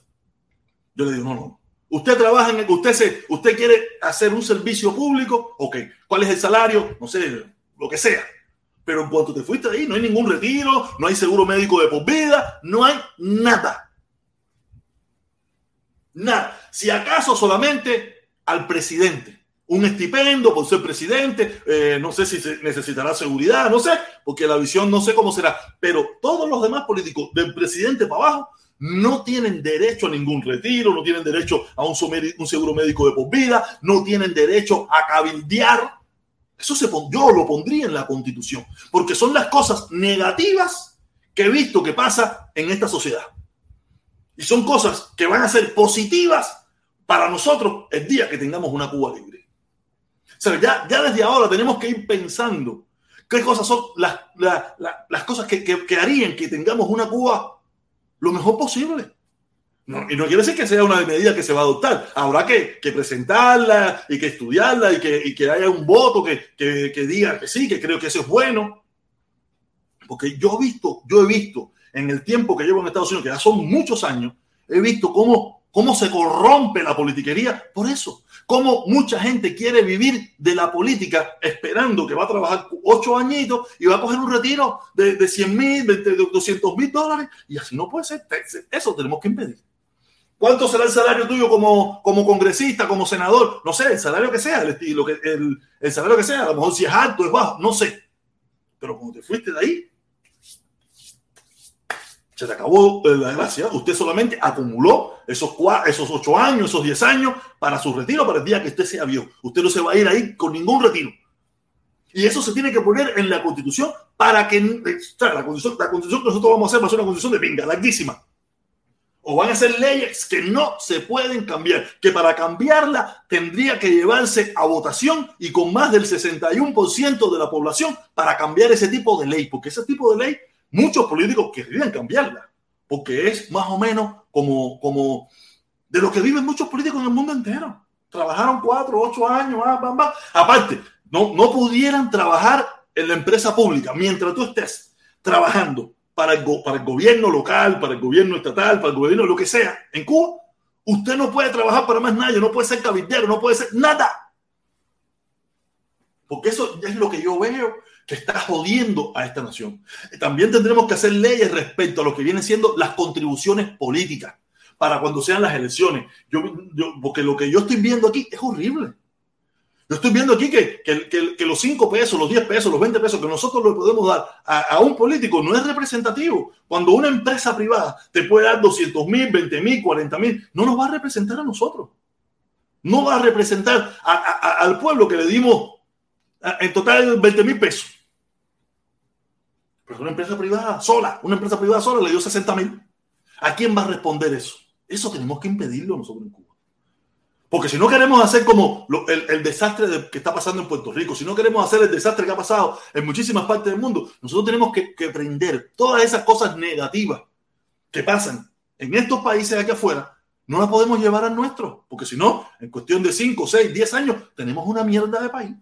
yo le digo, no, no, Usted trabaja en, usted se, usted quiere hacer un servicio público, ok. ¿Cuál es el salario? No sé, lo que sea. Pero en cuanto te fuiste ahí, no hay ningún retiro, no hay seguro médico de por vida, no hay nada. Nada. Si acaso solamente al presidente, un estipendio por ser presidente, eh, no sé si necesitará seguridad, no sé, porque la visión no sé cómo será, pero todos los demás políticos, del presidente para abajo, no tienen derecho a ningún retiro, no tienen derecho a un, seguro médico de por vida, no tienen derecho a cabildear. Eso se yo lo pondría en la constitución, porque son las cosas negativas que he visto que pasa en esta sociedad. Y son cosas que van a ser positivas para nosotros el día que tengamos una Cuba libre. O sea, ya, ya desde ahora tenemos que ir pensando qué cosas son las, las, cosas que, que, que harían que tengamos una Cuba lo mejor posible. y no quiere decir que sea una medida que se va a adoptar. Habrá que, presentarla y que estudiarla y que, y que haya un voto que, que, diga que sí, que creo que eso es bueno. Porque yo he visto, yo he visto en el tiempo que llevo en Estados Unidos, que ya son muchos años, he visto cómo, cómo se corrompe la politiquería por eso. Cómo mucha gente quiere vivir de la política esperando que va a trabajar ocho añitos y va a coger un retiro de, de 100 mil, de, 200 mil dólares. Y así no puede ser. Eso tenemos que impedir. ¿Cuánto será el salario tuyo como, como congresista, como senador? No sé, el salario que sea, el, estilo, el, el salario que sea, a lo mejor si es alto, es bajo, no sé. Pero cuando te fuiste de ahí, se te acabó eh, la gracia. Usted solamente acumuló esos, cuatro, esos ocho años, esos diez años para su retiro, para el día que usted se vio. Usted no se va a ir ahí con ningún retiro. Y eso se tiene que poner en la constitución para que la, constitución, la constitución que nosotros vamos a hacer va a ser una constitución de pinga, larguísima. O van a ser leyes que no se pueden cambiar, que para cambiarla tendría que llevarse a votación y con más del 61% de la población para cambiar ese tipo de ley, porque ese tipo de ley muchos políticos querrían cambiarla, porque es más o menos como, como de lo que viven muchos políticos en el mundo entero. Trabajaron cuatro, ocho años, ah, aparte, no, no pudieran trabajar en la empresa pública mientras tú estés trabajando para el, para el gobierno local, para el gobierno estatal, para el gobierno lo que sea en Cuba. Usted no puede trabajar para más nadie, no puede ser cabildero, no puede ser nada. Porque eso es lo que yo veo que está jodiendo a esta nación. También tendremos que hacer leyes respecto a lo que vienen siendo las contribuciones políticas para cuando sean las elecciones. Yo, porque lo que yo estoy viendo aquí es horrible. Yo estoy viendo aquí que, que, los 5 pesos, los 10 pesos, los 20 pesos que nosotros le podemos dar a, un político no es representativo. Cuando una empresa privada te puede dar 200 mil, 20 mil, 40 mil, no nos va a representar a nosotros. No va a representar al pueblo que le dimos en total 20 mil pesos. Pero una empresa privada sola, una empresa privada sola le dio 60 mil. ¿A quién va a responder eso? Eso tenemos que impedirlo nosotros en Cuba. Porque si no queremos hacer como el, desastre que está pasando en Puerto Rico, si no queremos hacer el desastre que ha pasado en muchísimas partes del mundo, nosotros tenemos que, que prender todas esas cosas negativas que pasan en estos países aquí afuera, no las podemos llevar al nuestro, porque si no, en cuestión de 5, 6, 10 años, tenemos una mierda de país.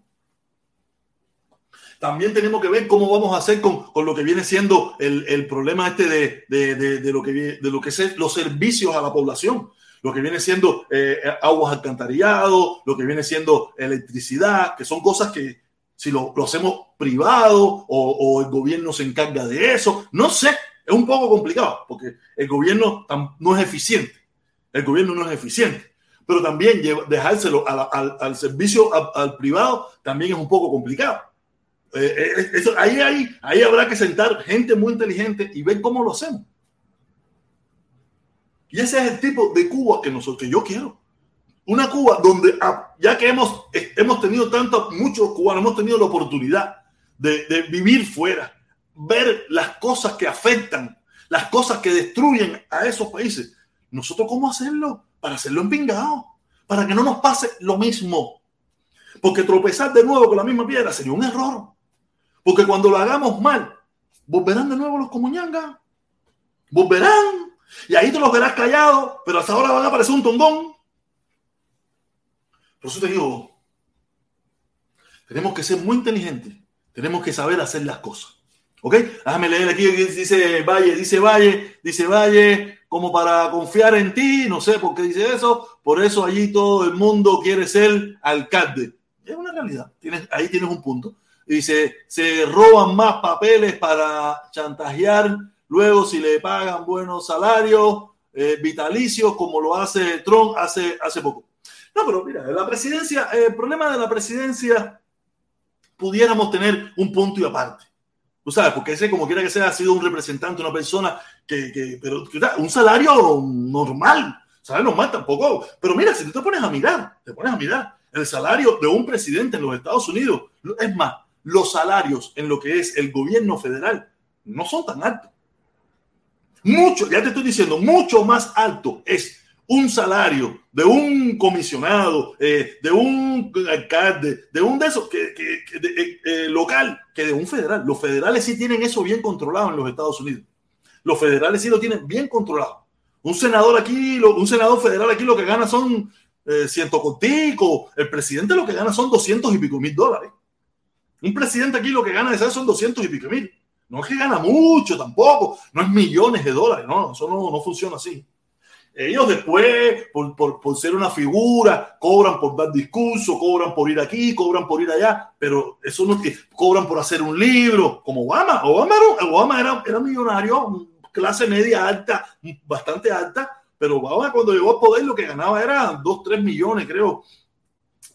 También tenemos que ver cómo vamos a hacer con, con lo que viene siendo el, el problema este de, de, de, de, lo que, de lo que es los servicios a la población. Lo que viene siendo eh, aguas alcantarillado, lo que viene siendo electricidad, que son cosas que si lo, hacemos privado o, el gobierno se encarga de eso, no sé, es un poco complicado porque el gobierno no es eficiente, el gobierno no es eficiente, pero también dejárselo al, servicio al, privado también es un poco complicado. Eh, eh, eso, ahí, ahí, ahí habrá que sentar gente muy inteligente y ver cómo lo hacemos. Y ese es el tipo de Cuba que, nosotros, que yo quiero. Una Cuba donde, ah, ya que hemos, eh, hemos tenido tanto, muchos cubanos hemos tenido la oportunidad de, vivir fuera, ver las cosas que afectan, las cosas que destruyen a esos países. ¿Nosotros cómo hacerlo? Para hacerlo en pingado, para que no nos pase lo mismo. Porque tropezar de nuevo con la misma piedra sería un error. Porque cuando lo hagamos mal, volverán de nuevo los comuñangas. Volverán y ahí te los verás callados, pero hasta ahora van a aparecer un tondón. Por eso te digo, tenemos que ser muy inteligentes, tenemos que saber hacer las cosas. ¿Ok? Déjame leer aquí, dice Valle, dice Valle, dice Valle, como para confiar en ti, no sé por qué dice eso, por eso allí todo el mundo quiere ser alcalde. Es una realidad, tienes, ahí tienes un punto. Dice, se roban más papeles para chantajear Luego, si le pagan buenos salarios, eh, vitalicios, como lo hace Trump hace, hace poco. No, pero mira, la presidencia, el problema de la presidencia, pudiéramos tener un punto y aparte. Tú sabes, porque ese, como quiera que sea, ha sido un representante, una persona que, que pero un salario normal, salario normal tampoco. Pero mira, si tú te pones a mirar, te pones a mirar el salario de un presidente en los Estados Unidos, es más, los salarios en lo que es el gobierno federal no son tan altos. Mucho, ya te estoy diciendo, mucho más alto es un salario de un comisionado, eh, de un alcalde, de un de esos que, eh, eh, local, que de un federal. Los federales sí tienen eso bien controlado en los Estados Unidos. Los federales sí lo tienen bien controlado. Un senador aquí, un senador federal aquí lo que gana son ciento contigo. El presidente lo que gana son doscientos y pico mil dólares. Un presidente aquí lo que gana de eso son doscientos y pico mil. No es que gana mucho tampoco, no es millones de dólares, no, eso no, no funciona así. Ellos después, por, por, por, ser una figura, cobran por dar discurso, cobran por ir aquí, cobran por ir allá, pero eso no es que cobran por hacer un libro, como Obama. Obama era, Obama era, era millonario, clase media alta, bastante alta, pero Obama cuando llegó al poder lo que ganaba era 2, 3 millones, creo,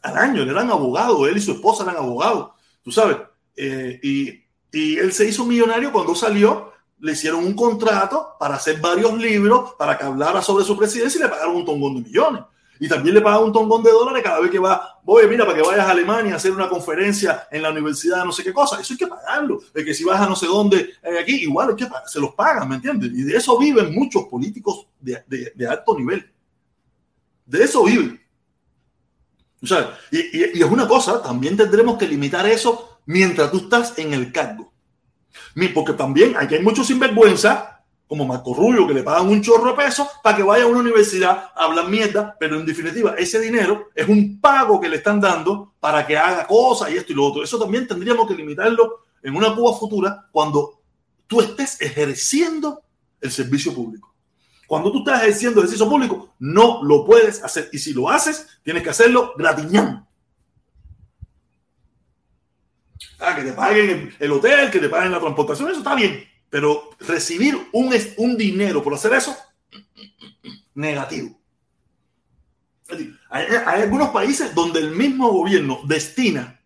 al año. Eran abogados, él y su esposa eran abogados, tú sabes. Eh, y y él se hizo millonario cuando salió, le hicieron un contrato para hacer varios libros, para que hablara sobre su presidencia y le pagaron un tongón de millones. Y también le pagaron un tongón de dólares cada vez que va, voy, mira, para que vayas a Alemania a hacer una conferencia en la universidad, no sé qué cosa. Eso hay que pagarlo. De que si vas a no sé dónde, eh, aquí, igual hay que se los pagan, ¿me entiendes? Y de eso viven muchos políticos de, de, de alto nivel. De eso viven. O sea, y, es una cosa, también tendremos que limitar eso mientras tú estás en el cargo. Porque también aquí hay muchos sinvergüenza, como Marco Rubio, que le pagan un chorro de pesos para que vaya a una universidad a hablar mierda, pero en definitiva ese dinero es un pago que le están dando para que haga cosas y esto y lo otro. Eso también tendríamos que limitarlo en una Cuba futura cuando tú estés ejerciendo el servicio público. Cuando tú estás ejerciendo el servicio público, no lo puedes hacer. Y si lo haces, tienes que hacerlo gratiñando Ah, que te paguen el hotel, que te paguen la transportación, eso está bien. Pero recibir un, un dinero por hacer eso, negativo. Hay, algunos países donde el mismo gobierno destina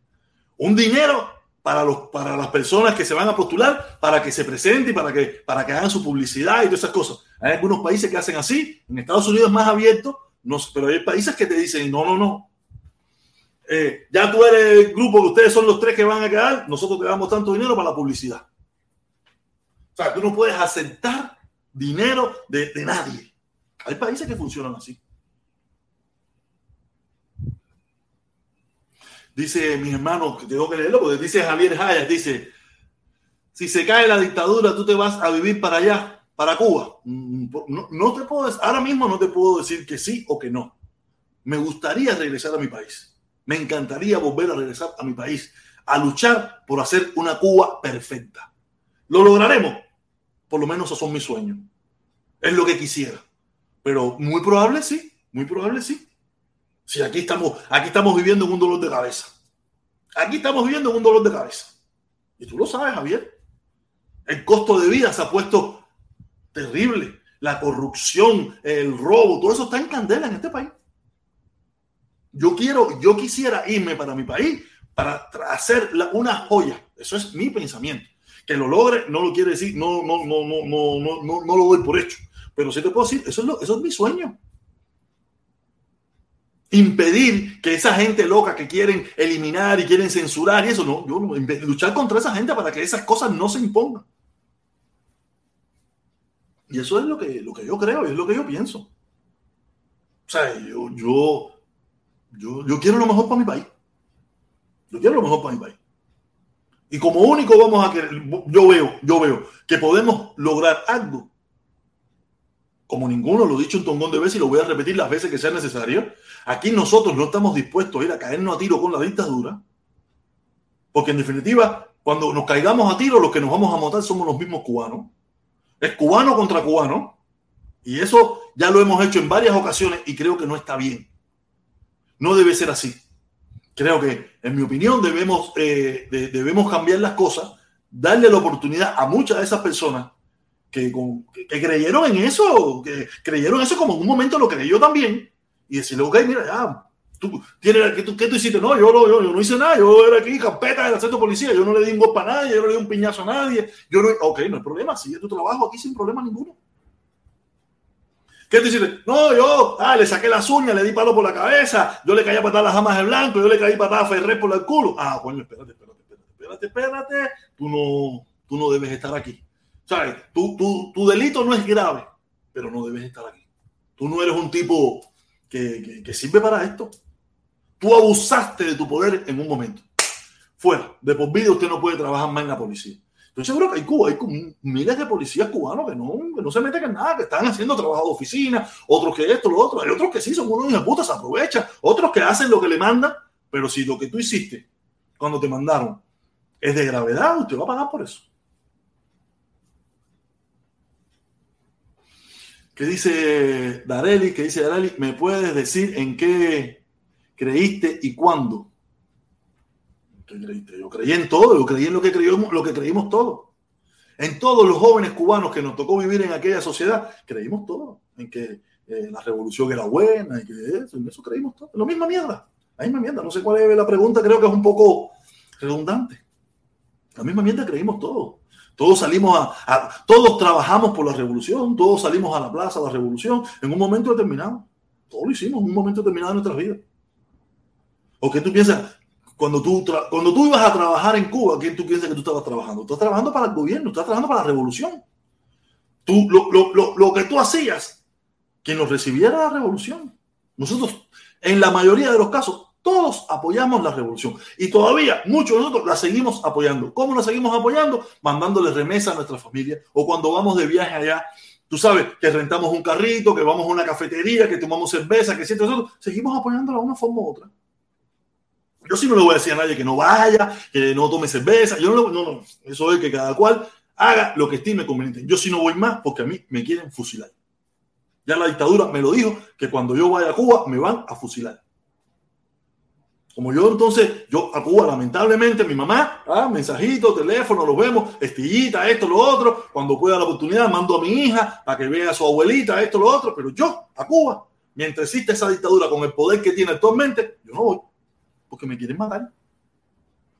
un dinero para, los, para las personas que se van a postular, para que se presenten para que, para que hagan su publicidad y todas esas cosas. Hay algunos países que hacen así, en Estados Unidos es más abierto, pero hay países que te dicen, no, no, no, eh, ya tú eres el grupo que ustedes son los tres que van a quedar, nosotros te damos tanto dinero para la publicidad. O sea, tú no puedes aceptar dinero de, nadie. Hay países que funcionan así. Dice mi hermano, que tengo que leerlo, porque dice Javier Hayas, dice, si se cae la dictadura, tú te vas a vivir para allá, para Cuba. Mm, no, no te puedo, ahora mismo no te puedo decir que sí o que no. Me gustaría regresar a mi país. Me encantaría volver a regresar a mi país, a luchar por hacer una Cuba perfecta. ¿Lo lograremos? Por lo menos esos son mis sueños. Es lo que quisiera. Pero muy probable sí, muy probable sí. Si aquí estamos, aquí estamos viviendo en un dolor de cabeza. Aquí estamos viviendo en un dolor de cabeza. Y tú lo sabes, Javier. El costo de vida se ha puesto terrible. La corrupción, el robo, todo eso está en candela en este país. Yo quiero, yo quisiera irme para mi país para hacer una joya. Eso es mi pensamiento. Que lo logre no lo quiere decir, no, no, no, no, no, no, no, no lo doy por hecho. Pero sí te puedo decir, eso es, eso es mi sueño impedir que esa gente loca que quieren eliminar y quieren censurar y eso, no, yo luchar contra esa gente para que esas cosas no se impongan. Y eso es lo que, lo que yo creo y es lo que yo pienso. O sea, yo, yo, yo, quiero lo mejor para mi país. Yo quiero lo mejor para mi país. Y como único vamos a querer, yo veo, yo veo que podemos lograr algo como ninguno, lo he dicho un tongón de veces y lo voy a repetir las veces que sea necesario, aquí nosotros no estamos dispuestos a ir a caernos a tiro con la dictadura, porque en definitiva, cuando nos caigamos a tiro, los que nos vamos a matar somos los mismos cubanos. Es cubano contra cubano, y eso ya lo hemos hecho en varias ocasiones y creo que no está bien. No debe ser así. Creo que, en mi opinión, debemos, eh, debemos cambiar las cosas, darle la oportunidad a muchas de esas personas que, creyeron en eso, que creyeron eso como en un momento lo creyó también, y decirle, ok, mira, ya, tú, tienes, ¿qué, tú, ¿qué tú hiciste? No, yo, yo, yo, no hice nada, yo era aquí, carpeta del centro de policía, yo no le di un golpe a nadie, yo no le di un piñazo a nadie, yo no, ok, no hay problema, sigue tu trabajo aquí sin problema ninguno. ¿Qué tú hiciste? No, yo ah, le saqué las uñas, le di palo por la cabeza, yo le caí a patar las jamas de blanco, yo le caí patada a Ferrer por el culo. Ah, coño, espérate, espérate, espérate, espérate, espérate, tú no, tú no debes estar aquí. ¿Sabes? Tu, tu, tu, delito no es grave, pero no debes estar aquí. Tú no eres un tipo que, que, que sirve para esto. Tú abusaste de tu poder en un momento. Fuera, de por vida usted no puede trabajar más en la policía. Yo seguro que hay Cuba, hay miles de policías cubanos que no, no se meten en nada, que están haciendo trabajo de oficina, otros que esto, lo otro. Hay otros que sí son unos de puta, se aprovechan, otros que hacen lo que le mandan, pero si lo que tú hiciste cuando te mandaron es de gravedad, usted va a pagar por eso. ¿Qué dice Dareli? ¿Qué dice Dareli? ¿Me puedes decir en qué creíste y cuándo? ¿Qué creíste? Yo creí en todo, yo creí en lo que creímos, lo que creímos todos. En todos los jóvenes cubanos que nos tocó vivir en aquella sociedad, creímos todo. En que eh, la revolución era buena y que eso, en eso creímos todo. Lo misma mierda, la misma mierda. No sé cuál es la pregunta, creo que es un poco redundante. La misma mierda creímos todos. Todos salimos a, todos trabajamos por la revolución, todos salimos a la plaza de la revolución en un momento determinado. Todos lo hicimos en un momento determinado de nuestras vidas. ¿O qué tú piensas? Cuando tú, cuando tú ibas a trabajar en Cuba, ¿quién tú piensas que tú estabas trabajando? Tú estás trabajando para el gobierno, estás trabajando para la revolución. Tú, lo, lo, lo, lo que tú hacías, quien lo recibiera la revolución. Nosotros, en la mayoría de los casos, todos apoyamos la revolución y todavía muchos de nosotros la seguimos apoyando. ¿Cómo la seguimos apoyando? Mandándole remesa a nuestra familia o cuando vamos de viaje allá. Tú sabes que rentamos un carrito, que vamos a una cafetería, que tomamos cerveza, que siempre nosotros seguimos apoyándola de una forma u otra. Yo sí no le voy a decir a nadie que no vaya, que no tome cerveza. Yo no, no, no. Eso es que cada cual haga lo que estime conveniente. Yo sí no voy más porque a mí me quieren fusilar. Ya la dictadura me lo dijo que cuando yo vaya a Cuba me van a fusilar. Como yo entonces, yo a Cuba lamentablemente, mi mamá, ah, mensajito, teléfono, lo vemos, estillita, esto, lo otro, cuando pueda la oportunidad mando a mi hija para que vea a su abuelita, esto, lo otro, pero yo a Cuba, mientras existe esa dictadura con el poder que tiene actualmente, yo no voy, porque me quieren matar.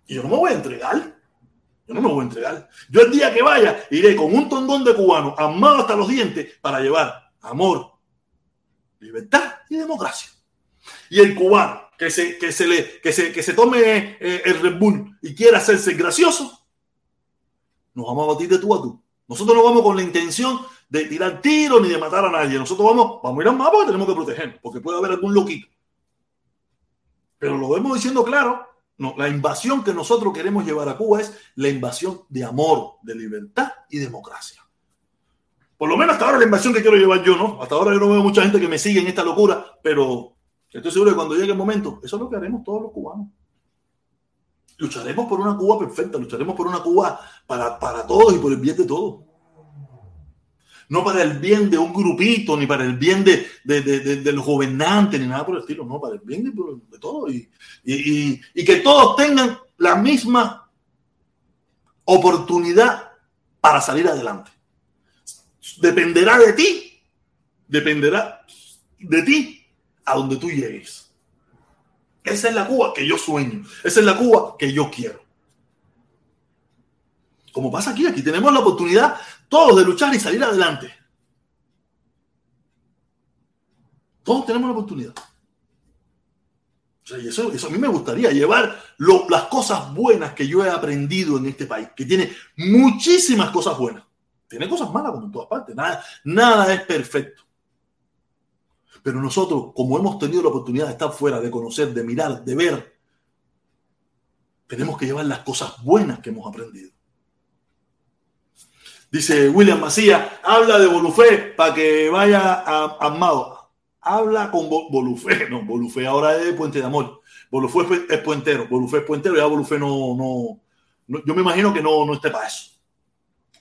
Y yo no me voy a entregar. Yo no me voy a entregar. Yo el día que vaya, iré con un tondón de cubano armado hasta los dientes para llevar amor, libertad y democracia. Y el cubano que se, que se, le, que se, que se tome eh, el Red y quiera hacerse gracioso, nos vamos a batir de tú a tú. Nosotros no vamos con la intención de tirar tiros ni de matar a nadie. Nosotros vamos, vamos a ir a más porque tenemos que protegernos, porque puede haber algún loquito. Pero lo vemos diciendo claro, no, la invasión que nosotros queremos llevar a Cuba es la invasión de amor, de libertad y democracia. Por lo menos hasta ahora la invasión que quiero llevar yo, ¿no? Hasta ahora yo no veo mucha gente que me sigue en esta locura, pero Estoy seguro que cuando llegue el momento, eso es lo que haremos todos los cubanos. Lucharemos por una Cuba perfecta, lucharemos por una Cuba para, para todos y por el bien de todos. No para el bien de un grupito, ni para el bien de, de, de, los gobernantes, ni nada por el estilo, no, para el bien de, todos. Y, y, y que todos tengan la misma oportunidad para salir adelante. Dependerá de ti, dependerá de ti a donde tú llegues. Esa es la Cuba que yo sueño. Esa es la Cuba que yo quiero. Como pasa aquí, aquí tenemos la oportunidad todos de luchar y salir adelante. Todos tenemos la oportunidad. y eso, eso, a mí me gustaría llevar las cosas buenas que yo he aprendido en este país, que tiene muchísimas cosas buenas. Tiene cosas malas como en todas partes. Nada, nada es perfecto. Pero nosotros, como hemos tenido la oportunidad de estar fuera, de conocer, de mirar, de ver, tenemos que llevar las cosas buenas que hemos aprendido. Dice William Macías, habla de Bolufé para que vaya a Amado. Habla con Bolufé. No, Bolufé ahora es Puente de Amor. Bolufé es puentero. Bolufé es puentero. Ya Bolufé no, no, yo me imagino que no, no esté para eso.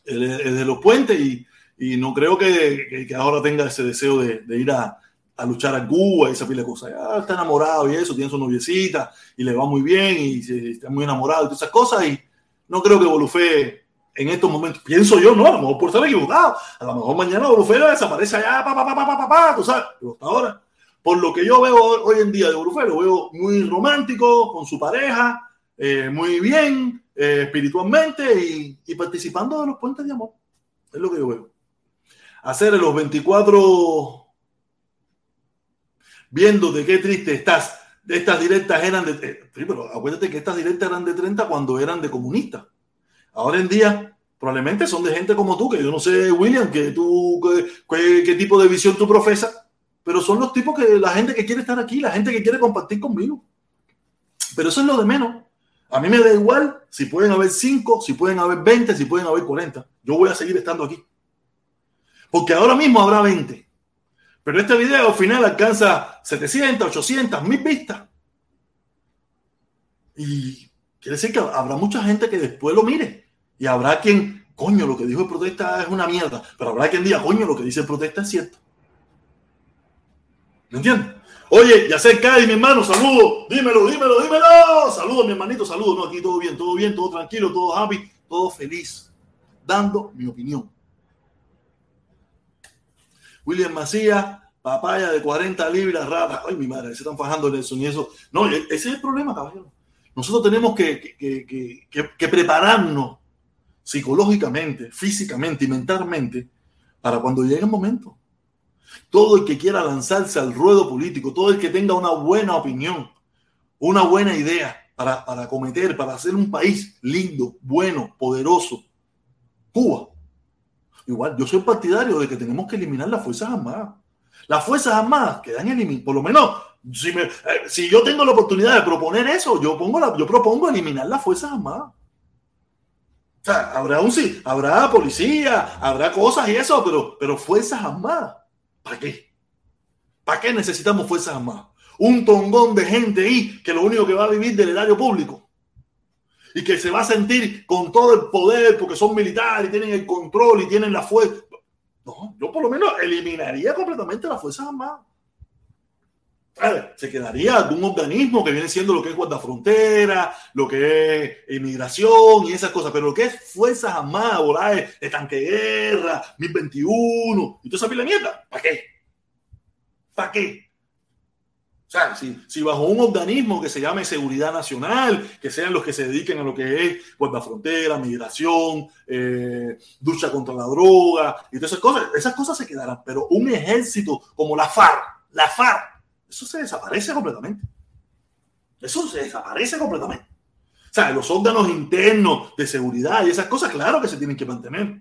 es de los puentes y, no creo que, ahora tenga ese deseo de ir a, a luchar a Cuba y esa pila de cosas. Ya está enamorado y eso, tiene su noviecita y le va muy bien y está muy enamorado y todas esas cosas. Y no creo que Bolufé en estos momentos, pienso yo, no, a lo mejor por estar equivocado, a lo mejor mañana Bolufé desaparece allá, pa, pa, pa, pa, pa, pa, tú sabes, pero hasta ahora, por lo que yo veo hoy en día de Bolufé, lo veo muy romántico con su pareja, eh, muy bien eh, espiritualmente y, y participando de los puentes de amor. Es lo que yo veo. Hacer los 24 viendo de qué triste estás. Estas directas eran de. Eh, pero acuérdate que estas directas eran de 30 cuando eran de comunistas. Ahora en día, probablemente son de gente como tú, que yo no sé, William, que tú, qué, tipo de visión tú profesas, pero son los tipos que la gente que quiere estar aquí, la gente que quiere compartir conmigo. Pero eso es lo de menos. A mí me da igual si pueden haber 5, si pueden haber 20, si pueden haber 40. Yo voy a seguir estando aquí. Porque ahora mismo habrá 20. Pero este video al final alcanza 700, 800, 1000 vistas. Y quiere decir que habrá mucha gente que después lo mire. Y habrá quien, coño, lo que dijo el protesta es una mierda. Pero habrá quien diga, coño, lo que dice el protesta es cierto. ¿Me entiendes? Oye, ya sé, Kai, mi hermano, saludo. Dímelo, dímelo, dímelo. Saludos, mi hermanito, saludos. No, aquí todo bien, todo bien, todo tranquilo, todo happy, todo feliz. Dando mi opinión. William Macías, papaya de 40 libras, rata. Ay, mi madre, se están fajando eso y eso. No, e-, ese es el problema, caballero. Nosotros tenemos que, que, prepararnos psicológicamente, físicamente y mentalmente para cuando llegue el momento. Todo el que quiera lanzarse al ruedo político, todo el que tenga una buena opinión, una buena idea para, para cometer, para hacer un país lindo, bueno, poderoso, Cuba, Igual, yo soy partidario de que tenemos que eliminar las Fuerzas Armadas. Las Fuerzas Armadas quedan eliminadas, por lo menos, si, me, eh, si, yo tengo la oportunidad de proponer eso, yo, pongo la, yo propongo eliminar las Fuerzas Armadas. O sea, habrá un sí, habrá policía, habrá cosas y eso, pero, pero Fuerzas Armadas, ¿para qué? ¿Para qué necesitamos Fuerzas Armadas? Un tongón de gente ahí que lo único que va a vivir del erario público y que se va a sentir con todo el poder porque son militares y tienen el control y tienen la fuerza. No, yo por lo menos eliminaría completamente las Fuerzas Armadas. Se quedaría de un organismo que viene siendo lo que es guardafrontera, lo que es inmigración y esas cosas, pero lo que es Fuerzas Armadas, de, tanque de guerra, 1021 y toda esa pila mierda, ¿para qué? ¿Para qué? O sea, si, bajo un organismo que se llame Seguridad Nacional, que sean los que se dediquen a lo que es guardafrontera, migración, eh, lucha contra la droga y todas esas cosas, esas cosas se quedarán, pero un ejército como la FARC, la FARC, eso se desaparece completamente. Eso se desaparece completamente. O sea, los órganos internos de seguridad y esas cosas, claro que se tienen que mantener.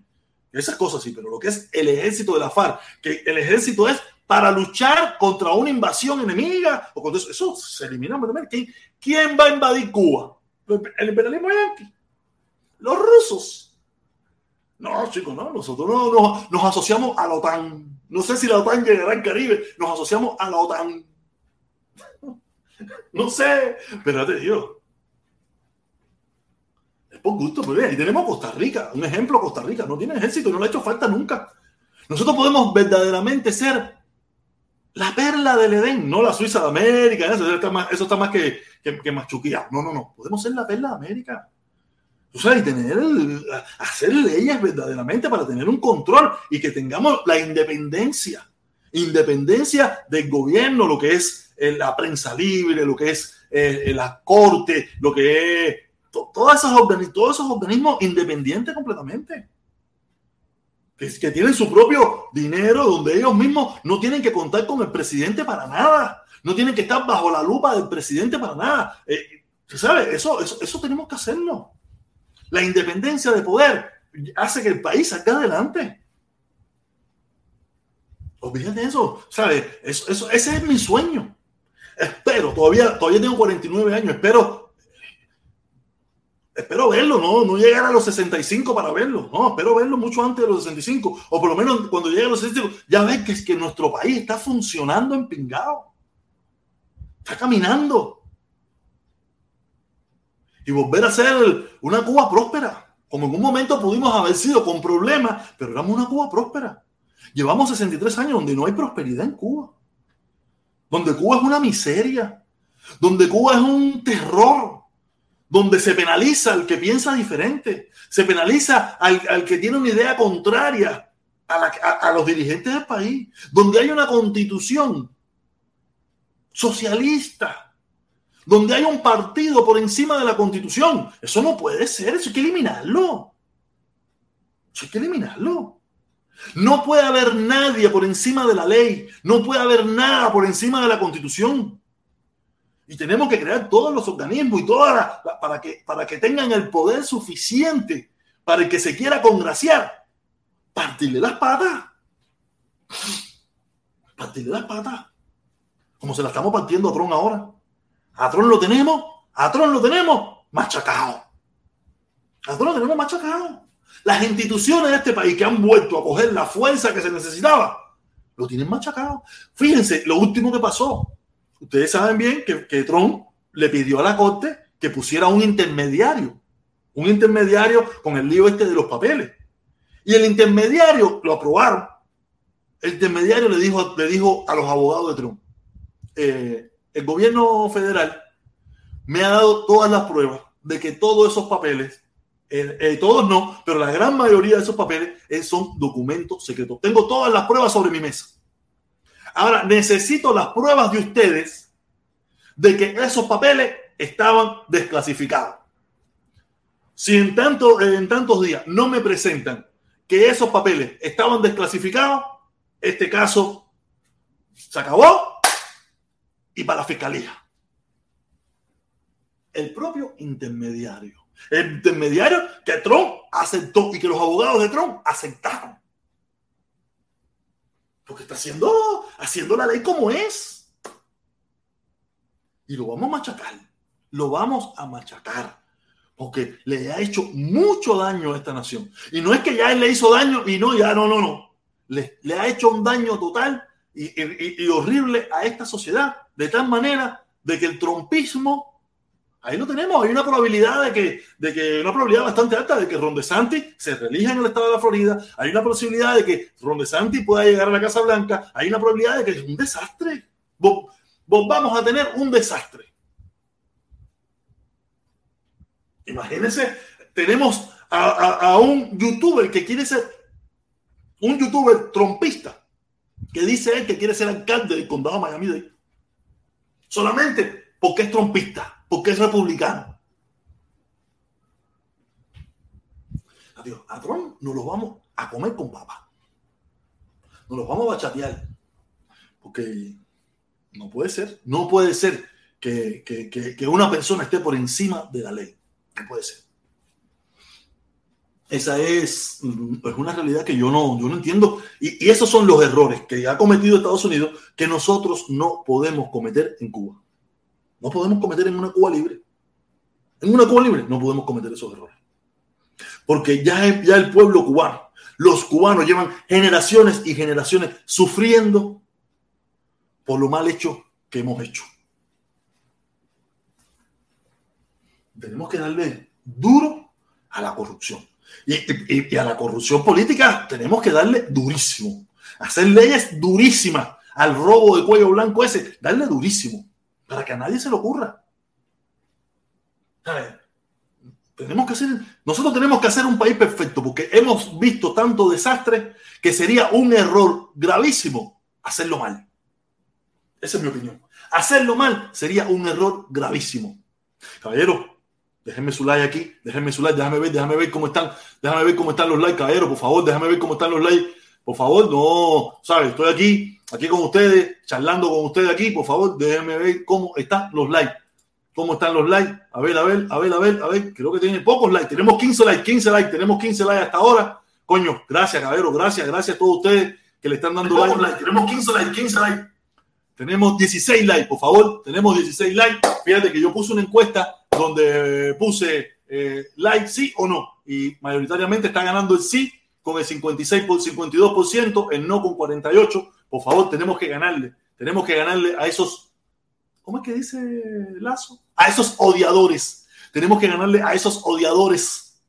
Esas cosas sí, pero lo que es el ejército de la FARC, que el ejército es para luchar contra una invasión enemiga, o contra eso, eso se elimina. ¿Quién, ¿Quién va a invadir Cuba? ¿El imperialismo yanqui? Los rusos. No, chicos, no, nosotros no, nos asociamos a la OTAN. No sé si la OTAN llegará al Caribe, nos asociamos a la OTAN. No sé, pero te digo. Es por gusto, pero ahí tenemos Costa Rica, un ejemplo, Costa Rica no tiene ejército, no le ha hecho falta nunca. Nosotros podemos verdaderamente ser la perla del Edén, no la Suiza de América, eso está más, eso está más que, que, No, no, no, podemos ser la perla de América. O sea, y tener, hacer leyes verdaderamente para tener un control y que tengamos la independencia, independencia del gobierno, lo que es la prensa libre, lo que es eh, eh, la corte, lo que es todos esos, organismos, todos esos organismos independientes completamente. Que, que, tienen su propio dinero, donde ellos mismos no tienen que contar con el presidente para nada, no tienen que estar bajo la lupa del presidente para nada. Eh, ¿Sabe? Eso, eso, eso tenemos que hacerlo. La independencia de poder hace que el país salga adelante. Olvídate eso, ¿sabes? Eso, eso, ese es mi sueño. Espero, todavía, todavía tengo 49 años, espero, espero verlo, no, no llegar a los 65 para verlo, no, espero verlo mucho antes de los 65, o por lo menos cuando llegue a los 65, ya ves que, es que nuestro país está funcionando en pingado, está caminando. Y volver a ser una Cuba próspera, como en un momento pudimos haber sido con problemas, pero éramos una Cuba próspera. Llevamos 63 años donde no hay prosperidad en Cuba donde Cuba es una miseria, donde Cuba es un terror, donde se penaliza al que piensa diferente, se penaliza al, que tiene una idea contraria a, los dirigentes del país, donde hay una constitución socialista, donde hay un partido por encima de la constitución. Eso no puede ser, eso hay que eliminarlo. Eso hay que eliminarlo. No puede haber nadie por encima de la ley. No puede haber nada por encima de la constitución. Y tenemos que crear todos los organismos y todas para, que, para que tengan el poder suficiente para el que se quiera congraciar. Partirle las patas. Partirle las patas. Como se la estamos partiendo a Tron ahora. A Tron lo tenemos. A Tron lo tenemos machacado. A Tron lo tenemos machacado. Las instituciones de este país que han vuelto a coger la fuerza que se necesitaba, lo tienen machacado. Fíjense, lo último que pasó. Ustedes saben bien que, que Trump le pidió a la corte que pusiera un intermediario, un intermediario con el lío este de los papeles. Y el intermediario lo aprobaron. El intermediario le dijo, le dijo a los abogados de Trump, eh, el gobierno federal me ha dado todas las pruebas de que todos esos papeles eh, todos no, pero la gran mayoría de esos papeles eh, son documentos secretos. Tengo todas las pruebas sobre mi mesa. Ahora, necesito las pruebas de ustedes de que esos papeles estaban desclasificados. Si en, tanto, en tantos días no me presentan que esos papeles estaban desclasificados, este caso se acabó y para la fiscalía. El propio intermediario el intermediario que Trump aceptó y que los abogados de Trump aceptaron. Porque está haciendo, haciendo la ley como es. Y lo vamos a machacar. Lo vamos a machacar. Porque le ha hecho mucho daño a esta nación. Y no es que ya él le hizo daño y no, ya no, no, no. Le, ha hecho un daño total y, y horrible a esta sociedad. De tal manera de que el trompismo Ahí lo tenemos, hay una probabilidad de que, de que, una probabilidad bastante alta de que Ron DeSantis se relija en el estado de la Florida, hay una posibilidad de que Ron DeSantis pueda llegar a la Casa Blanca, hay una probabilidad de que es un desastre. volvamos a tener un desastre. Imagínense, tenemos a, un youtuber que quiere ser un youtuber trompista que dice él que quiere ser alcalde del condado de Miami-Dade. Solamente porque es trompista, porque es republicano. Adiós, a Trump nos lo vamos a comer con papá. Nos lo vamos a bachatear. Porque no puede ser, no puede ser que, que una persona esté por encima de la ley. No puede ser. Esa es, es, una realidad que yo no, yo no entiendo. Y, esos son los errores que ha cometido Estados Unidos que nosotros no podemos cometer en Cuba. No podemos cometer en una Cuba libre. En una Cuba libre no podemos cometer esos errores. Porque ya, el pueblo cubano, los cubanos llevan generaciones y generaciones sufriendo por lo mal hecho que hemos hecho. tenemos que darle duro a la corrupción. Y, a la corrupción política tenemos que darle durísimo. Hacer leyes durísimas al robo de cuello blanco ese, darle durísimo, para que a nadie se le ocurra. Tenemos que hacer, nosotros tenemos que hacer un país perfecto, porque hemos visto tanto desastre que sería un error gravísimo hacerlo mal. Esa es mi opinión. Hacerlo mal sería un error gravísimo. Caballero, Déjenme su like aquí, déjenme su like, déjame ver, déjame ver cómo están, déjame ver cómo están los likes, caballero, por favor, déjame ver cómo están los likes. Por favor, no, ¿sabes? Estoy aquí, aquí con ustedes, charlando con ustedes aquí, por favor, déjenme ver cómo están los likes. ¿Cómo están los likes? A ver, a ver, a ver, a ver, a ver, creo que tienen pocos likes. Tenemos 15 likes, 15 likes, tenemos 15 likes hasta ahora. Coño, gracias, caballero, gracias, gracias a todos ustedes que le están dando like. Tenemos 15 likes, 15 likes. Tenemos 16 likes, por favor, tenemos 16 likes. Fíjate que yo puse una encuesta donde puse eh, like sí o no. Y mayoritariamente está ganando el sí con el 56 por 52%, el no con 48. Por favor, tenemos que ganarle. Tenemos que ganarle a esos, ¿cómo es que dice Lazo? A esos odiadores. Tenemos que ganarle a esos odiadores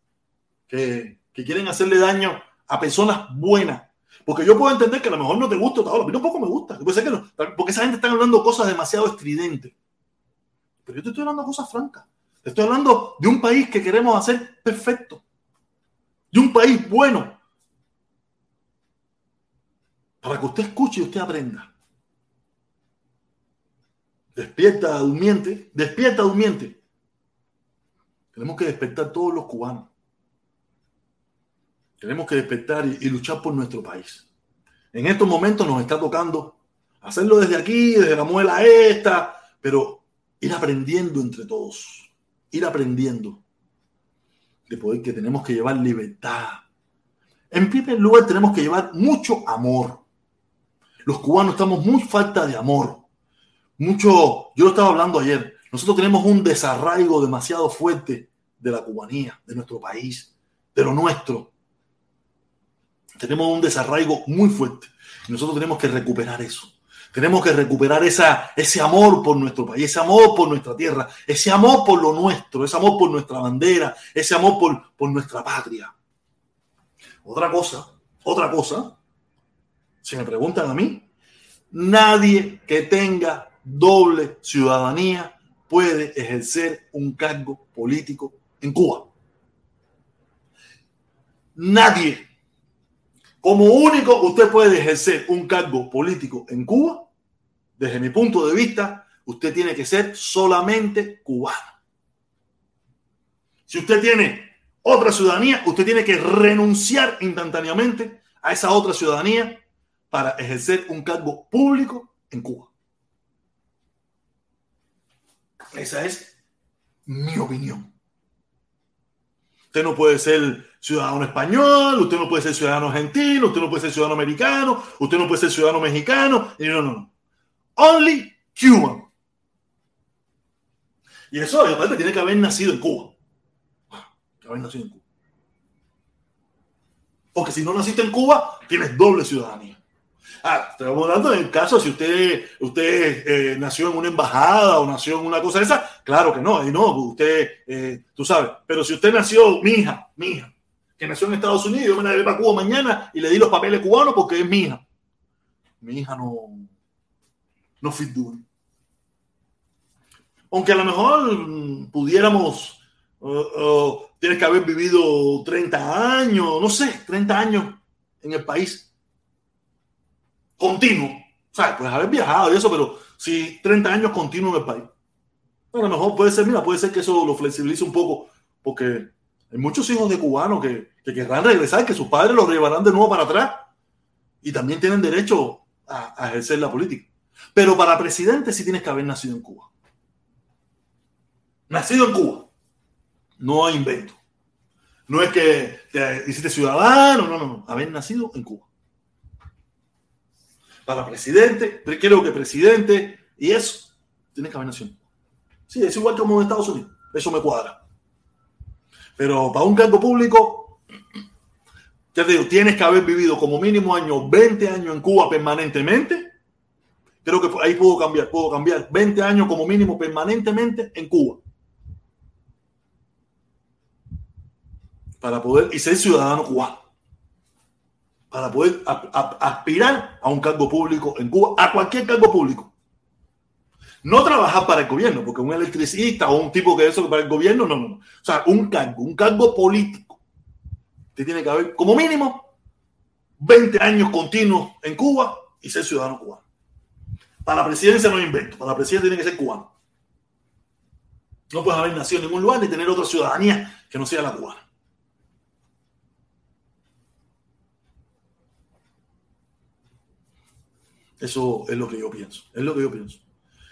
que, que quieren hacerle daño a personas buenas. Porque yo puedo entender que a lo mejor no te gusta, a mí tampoco me gusta. porque esa gente está hablando cosas demasiado estridentes. Pero yo te estoy hablando cosas francas. Estoy hablando de un país que queremos hacer perfecto. De un país bueno. Para que usted escuche y usted aprenda. Despierta, durmiente. Despierta, durmiente. Tenemos que despertar todos los cubanos. Tenemos que despertar y, y, luchar por nuestro país. En estos momentos nos está tocando hacerlo desde aquí, desde la muela esta, pero ir aprendiendo entre todos ir aprendiendo de poder que tenemos que llevar libertad. En primer lugar, tenemos que llevar mucho amor. Los cubanos estamos muy falta de amor. Mucho, yo lo estaba hablando ayer, nosotros tenemos un desarraigo demasiado fuerte de la cubanía, de nuestro país, de lo nuestro. Tenemos un desarraigo muy fuerte. Y nosotros tenemos que recuperar eso. Tenemos que recuperar esa, ese amor por nuestro país, ese amor por nuestra tierra, ese amor por lo nuestro, ese amor por nuestra bandera, ese amor por, por nuestra patria. Otra cosa, otra cosa, si me preguntan a mí, nadie que tenga doble ciudadanía puede ejercer un cargo político en Cuba. Nadie. Como único usted puede ejercer un cargo político en Cuba desde mi punto de vista, usted tiene que ser solamente cubano. Si usted tiene otra ciudadanía, usted tiene que renunciar instantáneamente a esa otra ciudadanía para ejercer un cargo público en Cuba. Esa es mi opinión. Usted no puede ser ciudadano español, usted no puede ser ciudadano argentino, usted no puede ser ciudadano americano, usted no puede ser ciudadano mexicano. No, no, no. Only Cuban. Y eso, obviamente, tiene que haber nacido en Cuba. Que haber nacido en Cuba. Porque si no naciste en Cuba, tienes doble ciudadanía. Ah, estamos hablando en el caso si usted, usted eh, nació en una embajada o nació en una cosa de esa, claro que no, y no, usted, eh, tú sabes, pero si usted nació, mi hija, mi hija, que nació en Estados Unidos, yo me la llevé para Cuba mañana y le di los papeles cubanos porque es mi hija. Mi hija no, no fit Aunque a lo mejor pudiéramos, tienes que haber vivido 30 años, no sé, 30 años en el país continuo. Sea, puedes haber viajado y eso, pero si 30 años continuo en el país. A lo mejor puede ser, mira, puede ser que eso lo flexibilice un poco, porque hay muchos hijos de cubanos que, que querrán regresar, que sus padres los llevarán de nuevo para atrás y también tienen derecho a, a ejercer la política. Pero para presidente sí tienes que haber nacido en Cuba. Nacido en Cuba. No hay invento. No es que te hiciste ciudadano, no, no, no. Haber nacido en Cuba. Para presidente, creo que presidente y eso, tienes que haber Cuba. Sí, es igual como en Estados Unidos. Eso me cuadra. Pero para un cargo público, te digo, tienes que haber vivido como mínimo años, 20 años en Cuba permanentemente. Creo que ahí puedo cambiar, puedo cambiar 20 años como mínimo permanentemente en Cuba. Para poder, y ser ciudadano cubano. Para poder aspirar a un cargo público en Cuba, a cualquier cargo público. No trabajar para el gobierno, porque un electricista o un tipo que eso para el gobierno, no, no. O sea, un cargo, un cargo político. Te tiene que haber, como mínimo, 20 años continuos en Cuba y ser ciudadano cubano. Para la presidencia no invento, para la presidencia tiene que ser cubano. No puedes haber nacido en ningún lugar ni tener otra ciudadanía que no sea la cubana. Eso es lo que yo pienso. Es lo que yo pienso.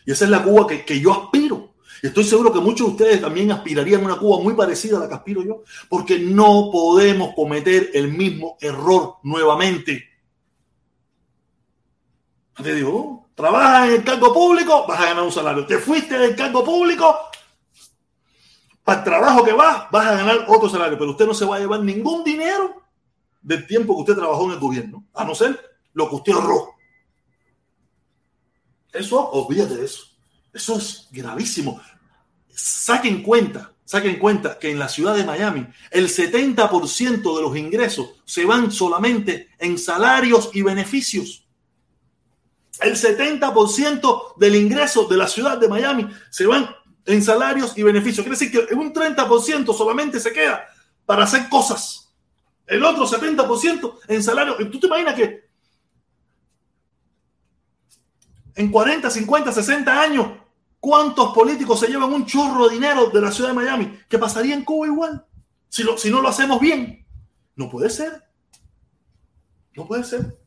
Y esa es la Cuba que, yo aspiro. Y estoy seguro que muchos de ustedes también aspirarían a una Cuba muy parecida a la que aspiro yo, porque no podemos cometer el mismo error nuevamente. Te digo, trabajas en el cargo público, vas a ganar un salario. Te fuiste del cargo público, para el trabajo que vas, vas a ganar otro salario, pero usted no se va a llevar ningún dinero del tiempo que usted trabajó en el gobierno, a no ser lo que usted ahorró. Eso, olvídate de eso. Eso es gravísimo. Saquen cuenta, saquen cuenta que en la ciudad de Miami el 70% de los ingresos se van solamente en salarios y beneficios. El 70% del ingreso de la ciudad de Miami se van en salarios y beneficios. Quiere decir que un 30% solamente se queda para hacer cosas. El otro 70% en salarios. ¿Tú te imaginas que en 40, 50, 60 años, ¿cuántos políticos se llevan un chorro de dinero de la ciudad de Miami? ¿Qué pasaría en Cuba igual? Si, no lo hacemos bien. No puede ser. No puede ser.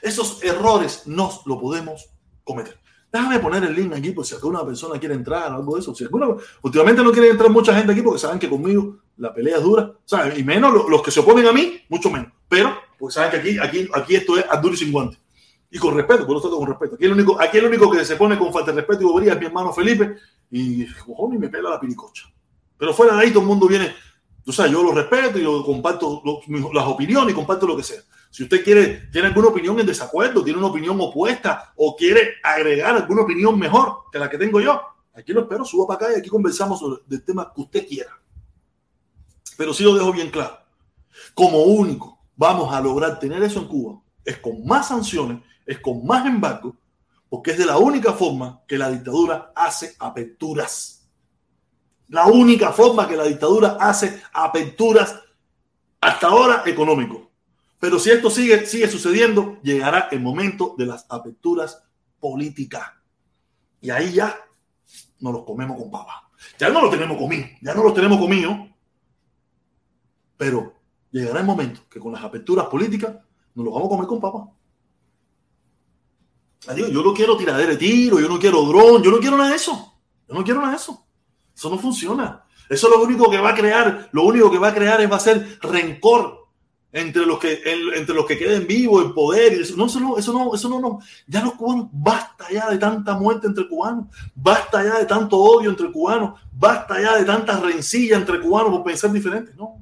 Esos errores no lo podemos cometer. Déjame poner el link aquí por si alguna persona quiere entrar o algo de eso. Si alguna, últimamente no quiere entrar mucha gente aquí porque saben que conmigo la pelea es dura. ¿saben? Y menos los, que se oponen a mí, mucho menos. Pero, pues saben que aquí, aquí, aquí esto es a duro y sin guante y con respeto, por eso con respeto. Aquí el único, aquí el único que se pone con falta de respeto y bobería es mi hermano Felipe y y me pela la piricocha. Pero fuera de ahí todo el mundo viene, o sea, yo lo respeto y yo comparto las opiniones y comparto lo que sea. Si usted quiere, tiene alguna opinión en desacuerdo, tiene una opinión opuesta o quiere agregar alguna opinión mejor que la que tengo yo, aquí lo espero, suba para acá y aquí conversamos sobre el tema que usted quiera. Pero sí lo dejo bien claro. Como único vamos a lograr tener eso en Cuba es con más sanciones es con más embargo, porque es de la única forma que la dictadura hace aperturas. La única forma que la dictadura hace aperturas hasta ahora económico. Pero si esto sigue, sigue sucediendo, llegará el momento de las aperturas políticas. Y ahí ya nos los comemos con papa. Ya no lo tenemos comido, ya no lo tenemos comido. Pero llegará el momento que con las aperturas políticas nos los vamos a comer con papa yo no quiero tiradera de tiro, yo no quiero dron, yo no quiero nada de eso. Yo no quiero nada de eso. Eso no funciona. Eso lo único que va a crear, lo único que va a crear es va a ser rencor entre los que entre los que queden vivos en poder y eso no eso no eso no eso no, no. ya los cubanos basta ya de tanta muerte entre cubanos basta ya de tanto odio entre cubanos basta ya de tanta rencilla entre cubanos por pensar diferente no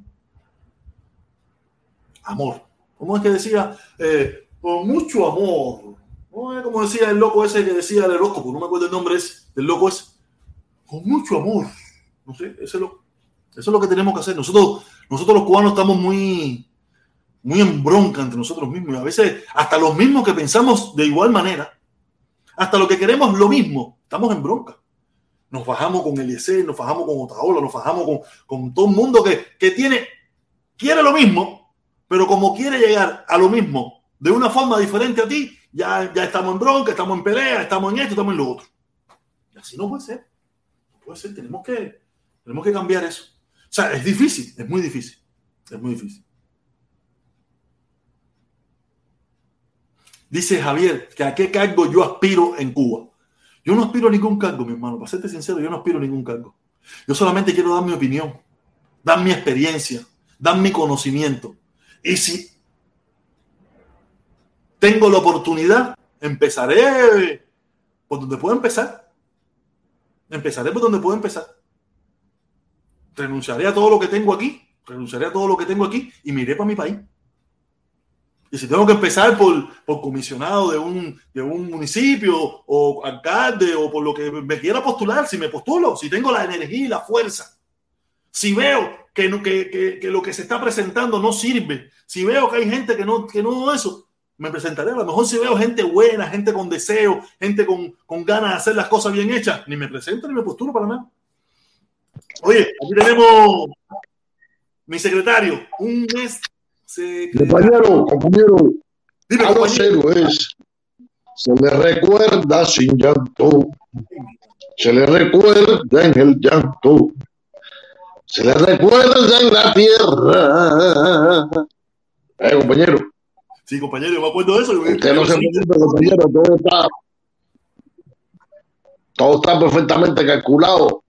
amor como es que decía eh, con mucho amor como decía el loco ese que decía el horóscopo, no me acuerdo el nombre ese, del loco ese. Con mucho amor. No sé, eso es lo, eso es lo que tenemos que hacer. Nosotros, nosotros los cubanos estamos muy, muy en bronca entre nosotros mismos. Y a veces, hasta los mismos que pensamos de igual manera, hasta lo que queremos lo mismo, estamos en bronca. Nos fajamos con Eliezer, nos fajamos con Otaola, nos fajamos con, con todo el mundo que, que tiene, quiere lo mismo, pero como quiere llegar a lo mismo de una forma diferente a ti, ya, ya estamos en bronca, estamos en pelea, estamos en esto, estamos en lo otro. Y así no puede ser. No puede ser. Tenemos que, tenemos que cambiar eso. O sea, es difícil, es muy difícil. Es muy difícil. Dice Javier que a qué cargo yo aspiro en Cuba. Yo no aspiro a ningún cargo, mi hermano. Para serte sincero, yo no aspiro a ningún cargo. Yo solamente quiero dar mi opinión, dar mi experiencia, dar mi conocimiento. Y si tengo la oportunidad, empezaré por donde puedo empezar. Empezaré por donde puedo empezar. Renunciaré a todo lo que tengo aquí, renunciaré a todo lo que tengo aquí y me iré para mi país. Y si tengo que empezar por, por comisionado de un, de un municipio o alcalde o por lo que me quiera postular, si me postulo, si tengo la energía y la fuerza, si veo que, que, que, que lo que se está presentando no sirve, si veo que hay gente que no, que no eso, me presentaré. A lo mejor si veo gente buena, gente con deseo, gente con, con ganas de hacer las cosas bien hechas, ni me presento ni me postulo para nada. Oye, aquí tenemos mi secretario, un mes Compañero, compañero, Dime, algo cero es. Se le recuerda sin llanto. Se le recuerda en el llanto. Se le recuerda en la tierra. Eh, compañero. Sí, compañero, yo me acuerdo de eso. Usted no se preocupe, compañero, todo está, todo está perfectamente calculado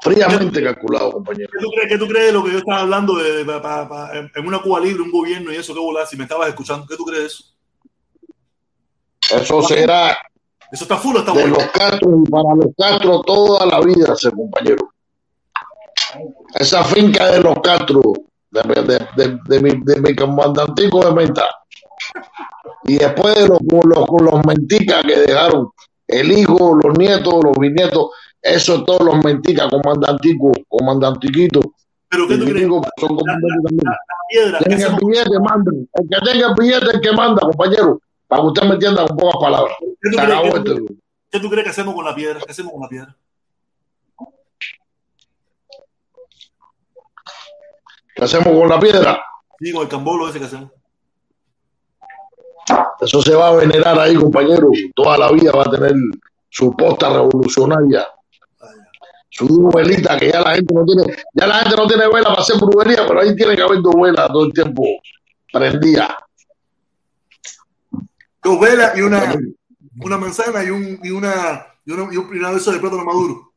Fríamente calculado, compañero. ¿Qué tú, crees, ¿Qué tú crees de lo que yo estaba hablando de, en una Cuba libre, un gobierno y eso que volar? Si me estabas escuchando, ¿qué tú crees de eso? Eso será. Eso está full, está de bueno. los Castro y para los Castro toda la vida, ese compañero. Esa finca de los Castro, de, de, de, mi, de mi comandantico de menta. Y después de los, los, los menticas que dejaron, el hijo, los nietos, los bisnietos, eso todos los menticas, comandantico, comandantiquito. Pero ¿qué tú crees? Son comandantes también. piedra, el billete, manda. El que tenga el billete, el que manda, compañero. Para que usted me entienda con pocas palabras. ¿Qué tú, crees, ¿qué, tú, ¿Qué tú crees que hacemos con la piedra? ¿Qué hacemos con la piedra? ¿Qué hacemos con la piedra? Digo, el cambolo ese que hacemos. Eso se va a venerar ahí, compañero. Toda la vida va a tener su posta revolucionaria su velita que ya la gente no tiene, ya la gente no tiene vela para hacer brujería, pero ahí tiene que haber dos velas todo el tiempo prendida. Dos velas y una, una manzana y un, y una y, una, y un de plátano maduro.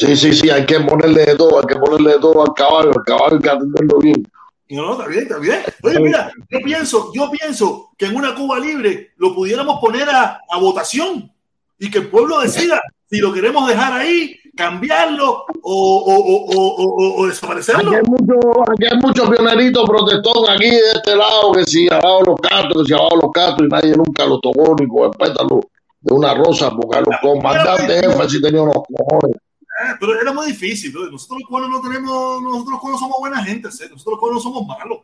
Sí, sí, sí, hay que ponerle de todo, hay que ponerle de todo al caballo, al caballo hay que atenderlo bien. No, no, está bien, está bien. Oye, mira, yo pienso, yo pienso que en una Cuba libre lo pudiéramos poner a, a votación y que el pueblo decida si lo queremos dejar ahí, cambiarlo o, o, o, o desaparecerlo. Aquí hay, mucho, aquí hay muchos pioneritos protestón aquí de este lado que si abajo los catos, que si abajo los catos y nadie nunca los tocó ni con el pétalo de una rosa porque a los comandantes jefes sí tenían unos cojones. Eh, pero era muy difícil. ¿no? Nosotros los cubanos no tenemos, nosotros los cubanos somos buena gente, ¿sí? nosotros los cubanos somos malos.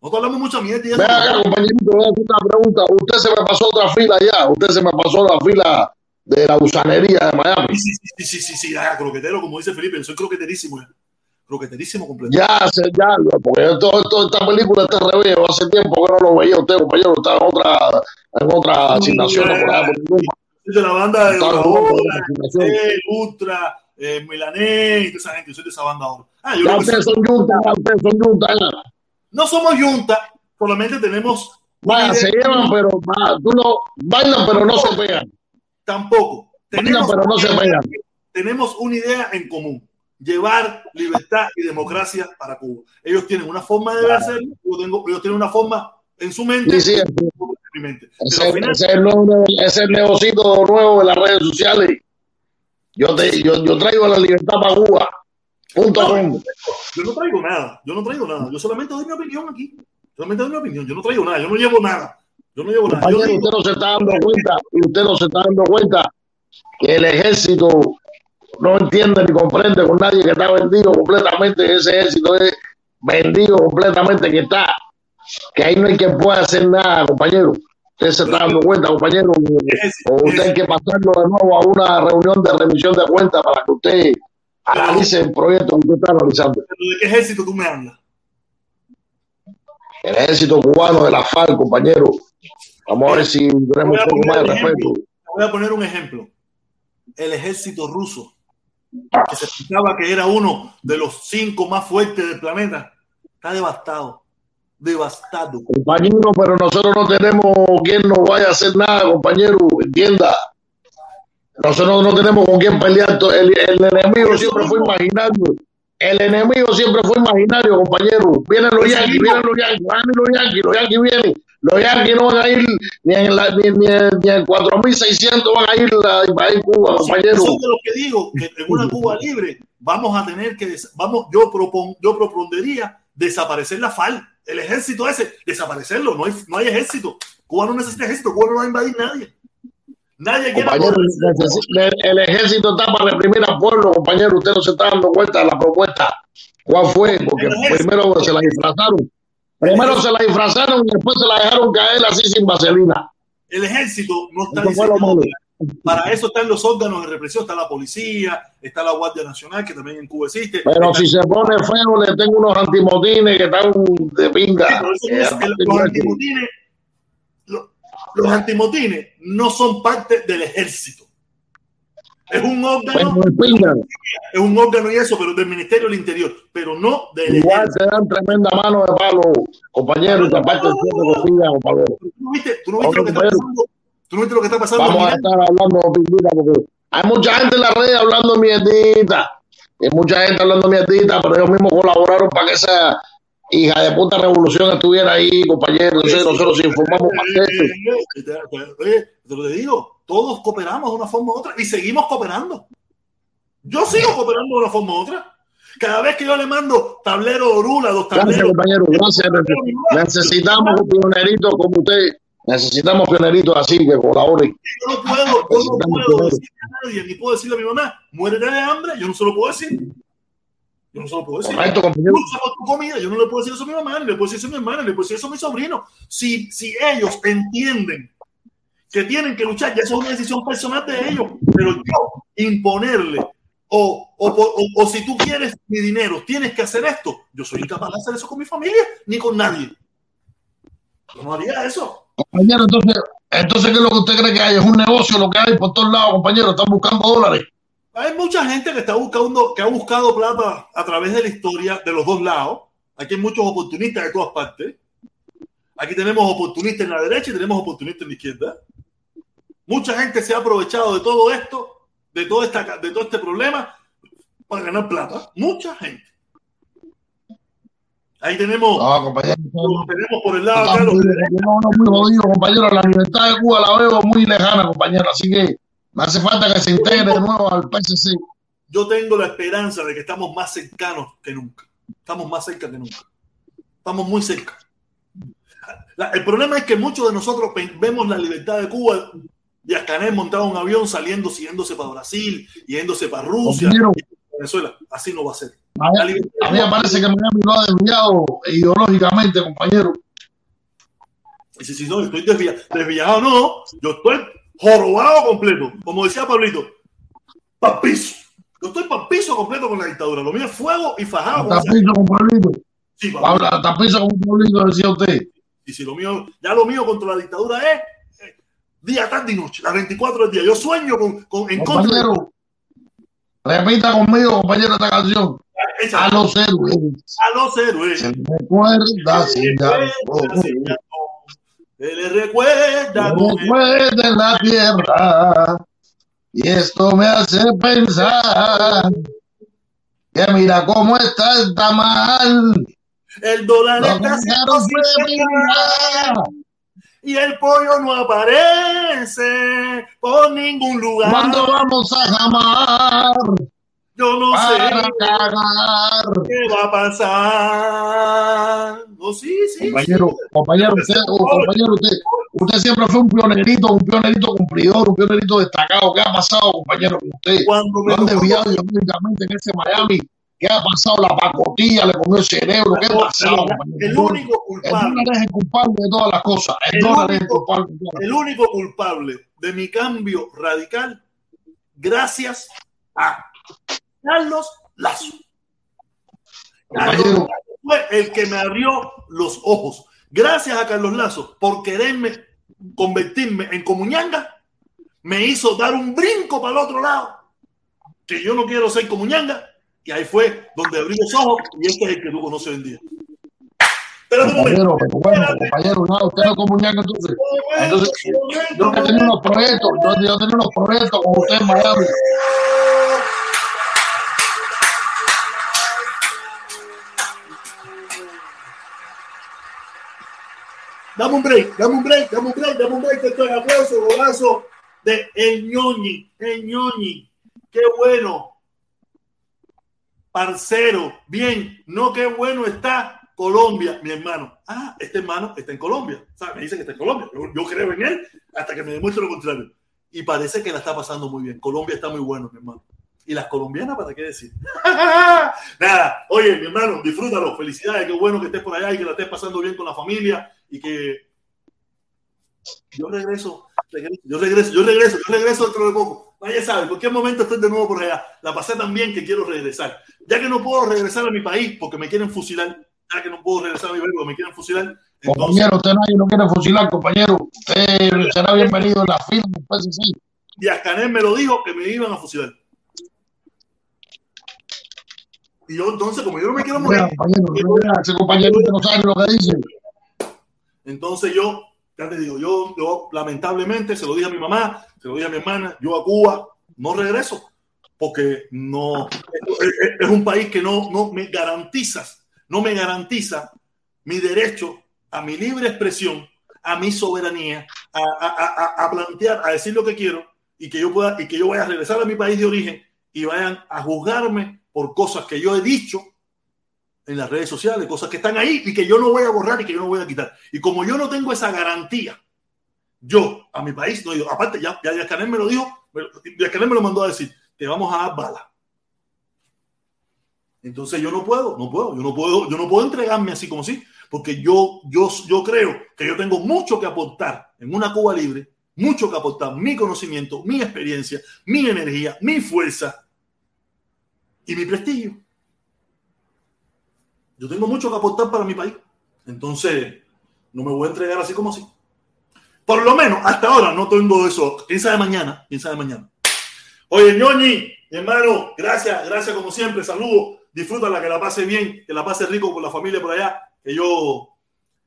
Nosotros hablamos mucha mierda. Venga, acá, compañerito, voy a hacer una pregunta. Usted se me pasó otra fila ya. Usted se me pasó la fila de la gusanería de Miami. Sí, sí, sí, sí, sí, ya, croquetero, como dice Felipe, soy croqueterísimo ya. Croqueterísimo completo. Ya, ya, porque toda esta película está revés, hace tiempo que no lo veía usted, compañero, está en otra, en otra asignación por allá por de la banda de Ultra, eh, Milané y toda esa gente, soy de esa banda ahora. Ah, yo ya ustedes son juntas, ustedes son juntas. No somos juntas, solamente tenemos. Vaya, se llevan, pero va, tú no, bailan, pero no se pegan tampoco. Tenemos, pero no se tenemos una idea en común, llevar libertad y democracia para Cuba. Ellos tienen una forma de hacerlo, ellos tienen una forma en su mente. Sí, sí, ese, final, ese, es el nuevo, ese el nuevo de las redes sociales. Yo, te, yo, yo traigo la libertad para Cuba. Punto no, yo no traigo nada, yo no traigo nada, yo solamente doy mi opinión aquí. Solamente doy mi opinión, yo no traigo nada, yo no llevo nada. Yo no llevo nada. usted no se está dando cuenta, usted no se está dando cuenta que el ejército no entiende ni comprende con nadie que está vendido completamente. Ese ejército es vendido completamente que está. Que ahí no hay quien pueda hacer nada, compañero. Usted se está dando cuenta, compañero, o usted hay que pasarlo de nuevo a una reunión de remisión de cuentas para que usted analice el proyecto que usted está analizando. ¿De qué ejército tú me hablas? El ejército cubano de la FARC, compañero. Vamos a ver si tenemos un poco más de respeto. Voy a poner un ejemplo. El ejército ruso, que se pensaba que era uno de los cinco más fuertes del planeta, está devastado devastado. Compañero, pero nosotros no tenemos quien nos vaya a hacer nada, compañero, entienda. Nosotros no tenemos con quién pelear. El, el enemigo siempre fue imaginario. El enemigo siempre fue imaginario, compañero. Vienen los yanquis, vienen los yanquis, van los yanquis, los yanquis vienen. Los yanquis no van a ir ni en, la, ni, ni, ni en 4600 van a ir a, ir Cuba, compañero. Eso es lo que digo, que en una Cuba libre vamos a tener que, vamos, yo, propon, yo propondría desaparecer la FAL el ejército ese, desaparecerlo. No hay, no hay ejército. Cuba no necesita ejército. Cuba no va a invadir nadie. Nadie quiere. El, el, ejército está para reprimir al pueblo, compañero. Usted no se está dando cuenta de la propuesta. ¿Cuál fue? Porque primero se la disfrazaron. Primero se la disfrazaron y después se la dejaron caer así sin vaselina. El ejército no está diseñado para eso están los órganos de represión, está la policía, está la Guardia Nacional, que también en Cuba existe. Pero si se pone feo, le tengo unos antimotines que están de pinga. los, antimotines, los, los antimotines no son parte del ejército. Es un órgano. es un órgano y eso, pero del Ministerio del Interior, pero no del Igual se dan tremenda mano de palo, compañeros, aparte del ¿Tú no viste, tú no viste lo que está pasando ¿Tú no viste lo que está pasando? Vamos a estar hablando pindita porque hay mucha gente en la red hablando mierdita. Hay mucha gente hablando mierdita, pero ellos mismos colaboraron para que esa hija de puta revolución estuviera ahí, compañero. Entonces nosotros informamos más de esto. Oye, te lo digo, todos cooperamos de una forma u otra y seguimos cooperando. Yo sigo cooperando de una forma u otra. Cada vez que yo le mando tablero Orula, dos tableros. Gracias, compañero, gracias. Necesitamos un pionerito como usted Necesitamos pioneritos así que colaboren. Yo no puedo, yo no puedo decirle a nadie, ni puedo decirle a mi mamá, muérete de hambre, yo no se lo puedo decir. Yo no se lo puedo decir. Correcto, compañero. tu comida, yo no le puedo decir eso a mi mamá, ni le puedo decir eso a mi hermana, ni le puedo decir eso a mi sobrino. Si, si ellos entienden que tienen que luchar, ya eso es una decisión personal de ellos, pero yo imponerle o, o, o, o, si tú quieres mi dinero, tienes que hacer esto. Yo soy incapaz de hacer eso con mi familia ni con nadie. Yo no haría eso. Compañero, entonces, entonces, ¿qué es lo que usted cree que hay? Es un negocio lo que hay por todos lados, compañero. Están buscando dólares. Hay mucha gente que está buscando, que ha buscado plata a través de la historia de los dos lados. Aquí hay muchos oportunistas de todas partes. Aquí tenemos oportunistas en la derecha y tenemos oportunistas en la izquierda. Mucha gente se ha aprovechado de todo esto, de todo, esta, de todo este problema, para ganar plata. Mucha gente. Ahí tenemos, no, compañero, tenemos por el lado acá. Muy, muy jodido, compañero. La libertad de Cuba la veo muy lejana, compañero. Así que me hace falta que se integre de nuevo al PSC. Yo tengo la esperanza de que estamos más cercanos que nunca. Estamos más cerca que nunca. Estamos muy cerca. La, el problema es que muchos de nosotros vemos la libertad de Cuba y a Canel montado un avión saliendo, siguiéndose para Brasil, yéndose para Rusia, Venezuela. Así no va a ser. A mí, a mí me parece que Miami lo ha desviado ideológicamente, compañero. Sí, sí, no, estoy desviado. Desviado no, yo estoy jorobado completo. Como decía Pablito, papizo. Yo estoy papizo completo con la dictadura. Lo mío es fuego y fajado. Tapizo con Pablito. Sí, Habla, tapizo con Pablito, decía usted. Y si lo mío, ya lo mío contra la dictadura es eh, día, tarde y noche, las 24 del día. Yo sueño con, con en compañero, contra. Repita conmigo, compañero, esta canción. A los héroes. A los héroes. Se recuerda sin Se le recuerda. Recuerda en la tierra. Y esto me hace pensar que mira cómo está el tamal. El dólar Los está caros y el pollo no aparece por ningún lugar. ¿Cuándo vamos a jamar? Yo no sé cagar. qué va a pasar. No, sí, sí. Compañero, sí. compañero, usted, oh, compañero, usted, usted siempre fue un pionerito, un pionerito cumplidor, un pionerito destacado. ¿Qué ha pasado, compañero, con usted? Cuando me Lo han desviado ideológicamente en ese Miami, ¿Qué ha pasado? La pacotilla le comió el cerebro. ¿Qué ha pasado? El único culpable. El dólar es el culpable de todas las cosas. El, El dólar es el único- culpable de todas las El único culpable de mi cambio radical, gracias a Carlos Lazo. Carlos. Lazo fue el que me abrió los ojos. Gracias a Carlos Lazo por quererme convertirme en comuñanga, me hizo dar un brinco para el otro lado. Que yo no quiero ser comuñanga. Y ahí fue donde abrí los ojos y este es el que tú conoces hoy en día. Pero Compañero, pero bueno, compañero, nada, usted no comunica entonces. Entonces, yo tenía unos proyectos, yo, yo tenía unos proyectos con usted en Miami. Dame un break, dame un break, dame un break, dame un break. Esto es aplauso, golazo de El ñoñi, El ñoñi. Qué bueno. Parcero, bien. No, qué bueno está Colombia, mi hermano. Ah, este hermano está en Colombia. O sea, me dice que está en Colombia. Yo, yo creo en él hasta que me demuestre lo contrario. Y parece que la está pasando muy bien. Colombia está muy bueno, mi hermano. Y las colombianas, ¿para qué decir? Nada, oye, mi hermano, disfrútalo. Felicidades, qué bueno que estés por allá y que la estés pasando bien con la familia y que yo regreso, regreso, yo regreso, yo regreso, yo regreso dentro de poco. Nadie sabe, en cualquier momento estoy de nuevo por allá. La pasé tan bien que quiero regresar. Ya que no puedo regresar a mi país porque me quieren fusilar, ya que no puedo regresar a mi país porque me quieren fusilar, entonces Compañero, usted nadie lo quiere fusilar, compañero. Usted será bienvenido en la fila PSC. Díaz Canel me lo dijo que me iban a fusilar. Y yo entonces, como yo no me quiero morir, compañero, mira, ese compañero no sabe lo que dice. Entonces yo, ya te digo, yo, yo lamentablemente se lo dije a mi mamá, se lo dije a mi hermana, yo a Cuba no regreso porque no es, un país que no, no me garantiza, no me garantiza mi derecho a mi libre expresión, a mi soberanía, a, a- a- a plantear, a decir lo que quiero y que yo pueda y que yo vaya a regresar a mi país de origen y vayan a juzgarme por cosas que yo he dicho en las redes sociales, cosas que están ahí y que yo no voy a borrar y que yo no voy a quitar. Y como yo no tengo esa garantía, yo a mi país no digo, aparte ya, ya Díaz Canel me lo dijo, me- Díaz Canel me lo mandó a decir, te vamos a dar bala. Entonces yo no puedo, no puedo, yo no puedo, yo no puedo entregarme así como así, porque yo, yo, yo creo que yo tengo mucho que aportar en una Cuba libre, mucho que aportar, mi conocimiento, mi experiencia, mi energía, mi fuerza y mi prestigio. Yo tengo mucho que aportar para mi país. Entonces, no me voy a entregar así como así. Por lo menos, hasta ahora no tengo eso. ¿Quién sabe mañana? ¿Quién sabe mañana? Oye, ñoñi, hermano, gracias, gracias como siempre. Saludos. Disfrútala, que la pase bien, que la pase rico con la familia por allá. Que yo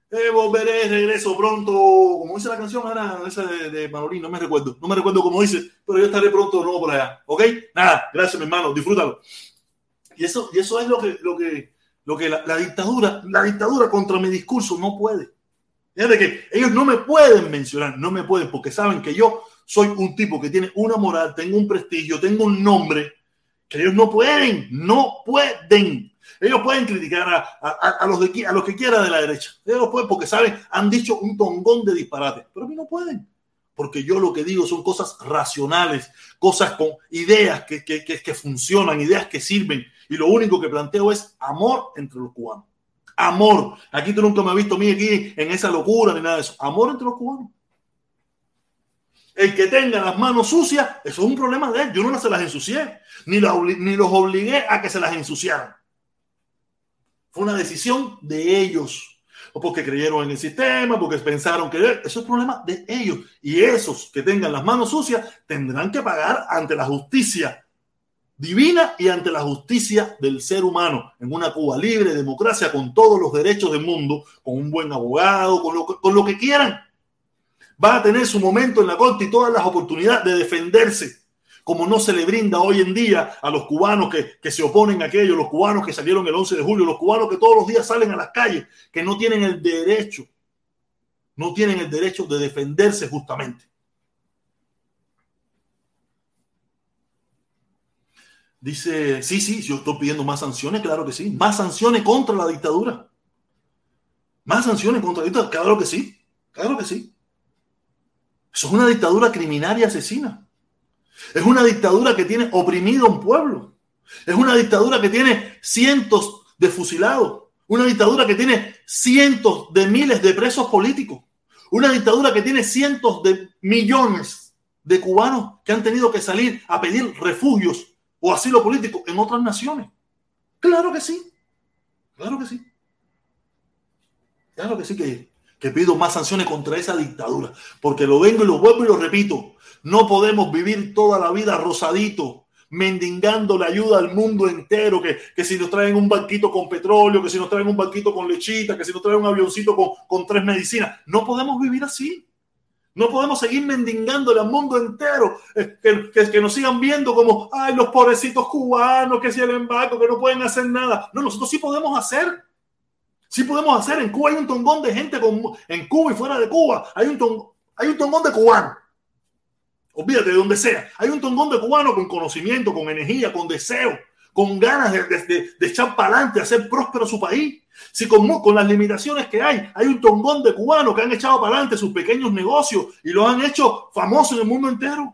eh, volveré, regreso pronto. Como dice la canción, ahora esa de, de Manolín, no me recuerdo. No me recuerdo cómo dice, pero yo estaré pronto de nuevo por allá. ¿Ok? Nada, gracias, mi hermano. Disfrútalo. Y eso, y eso es lo que, lo que, lo que la, la dictadura, la dictadura contra mi discurso no puede. Fíjate que ellos no me pueden mencionar, no me pueden, porque saben que yo soy un tipo que tiene una moral, tengo un prestigio, tengo un nombre, que ellos no pueden, no pueden. Ellos pueden criticar a, a, a los, de, a los que quieran de la derecha. Ellos pueden porque saben, han dicho un tongón de disparate, pero a mí no pueden. Porque yo lo que digo son cosas racionales, cosas con ideas que, que, que, que funcionan, ideas que sirven. Y lo único que planteo es amor entre los cubanos. Amor. Aquí tú nunca me has visto a mí aquí en esa locura ni nada de eso. Amor entre los cubanos. El que tenga las manos sucias, eso es un problema de él. Yo no se las ensucié, ni, ni los obligué a que se las ensuciaran. Fue una decisión de ellos. O porque creyeron en el sistema, porque pensaron que eso es problema de ellos. Y esos que tengan las manos sucias tendrán que pagar ante la justicia divina y ante la justicia del ser humano en una Cuba libre, democracia, con todos los derechos del mundo, con un buen abogado, con lo, con lo que quieran. Va a tener su momento en la corte y todas las oportunidades de defenderse, como no se le brinda hoy en día a los cubanos que, que se oponen a aquello, los cubanos que salieron el 11 de julio, los cubanos que todos los días salen a las calles, que no tienen el derecho, no tienen el derecho de defenderse justamente. Dice, sí, sí, yo estoy pidiendo más sanciones, claro que sí. Más sanciones contra la dictadura. Más sanciones contra la dictadura, claro que sí. Claro que sí. Eso es una dictadura criminal y asesina. Es una dictadura que tiene oprimido a un pueblo. Es una dictadura que tiene cientos de fusilados. Una dictadura que tiene cientos de miles de presos políticos. Una dictadura que tiene cientos de millones de cubanos que han tenido que salir a pedir refugios o asilo político en otras naciones. Claro que sí. Claro que sí. Claro que sí que, que pido más sanciones contra esa dictadura. Porque lo vengo y lo vuelvo y lo repito. No podemos vivir toda la vida rosadito mendigando la ayuda al mundo entero, que, que, si nos traen un banquito con petróleo, que si nos traen un banquito con lechita, que si nos traen un avioncito con, con tres medicinas. No podemos vivir así. No podemos seguir mendigando al mundo entero, eh, que, que, nos sigan viendo como, ay, los pobrecitos cubanos, que si el embarco, que no pueden hacer nada. No, nosotros sí podemos hacer. Sí podemos hacer. En Cuba hay un tongón de gente, con, en Cuba y fuera de Cuba, hay un, tongón, hay un tongón de cubanos Olvídate de donde sea. Hay un tongón de cubano con conocimiento, con energía, con deseo, con ganas de, de, de echar para adelante, hacer próspero su país. Si con, con, las limitaciones que hay, hay un tongón de cubanos que han echado para adelante sus pequeños negocios y los han hecho famosos en el mundo entero.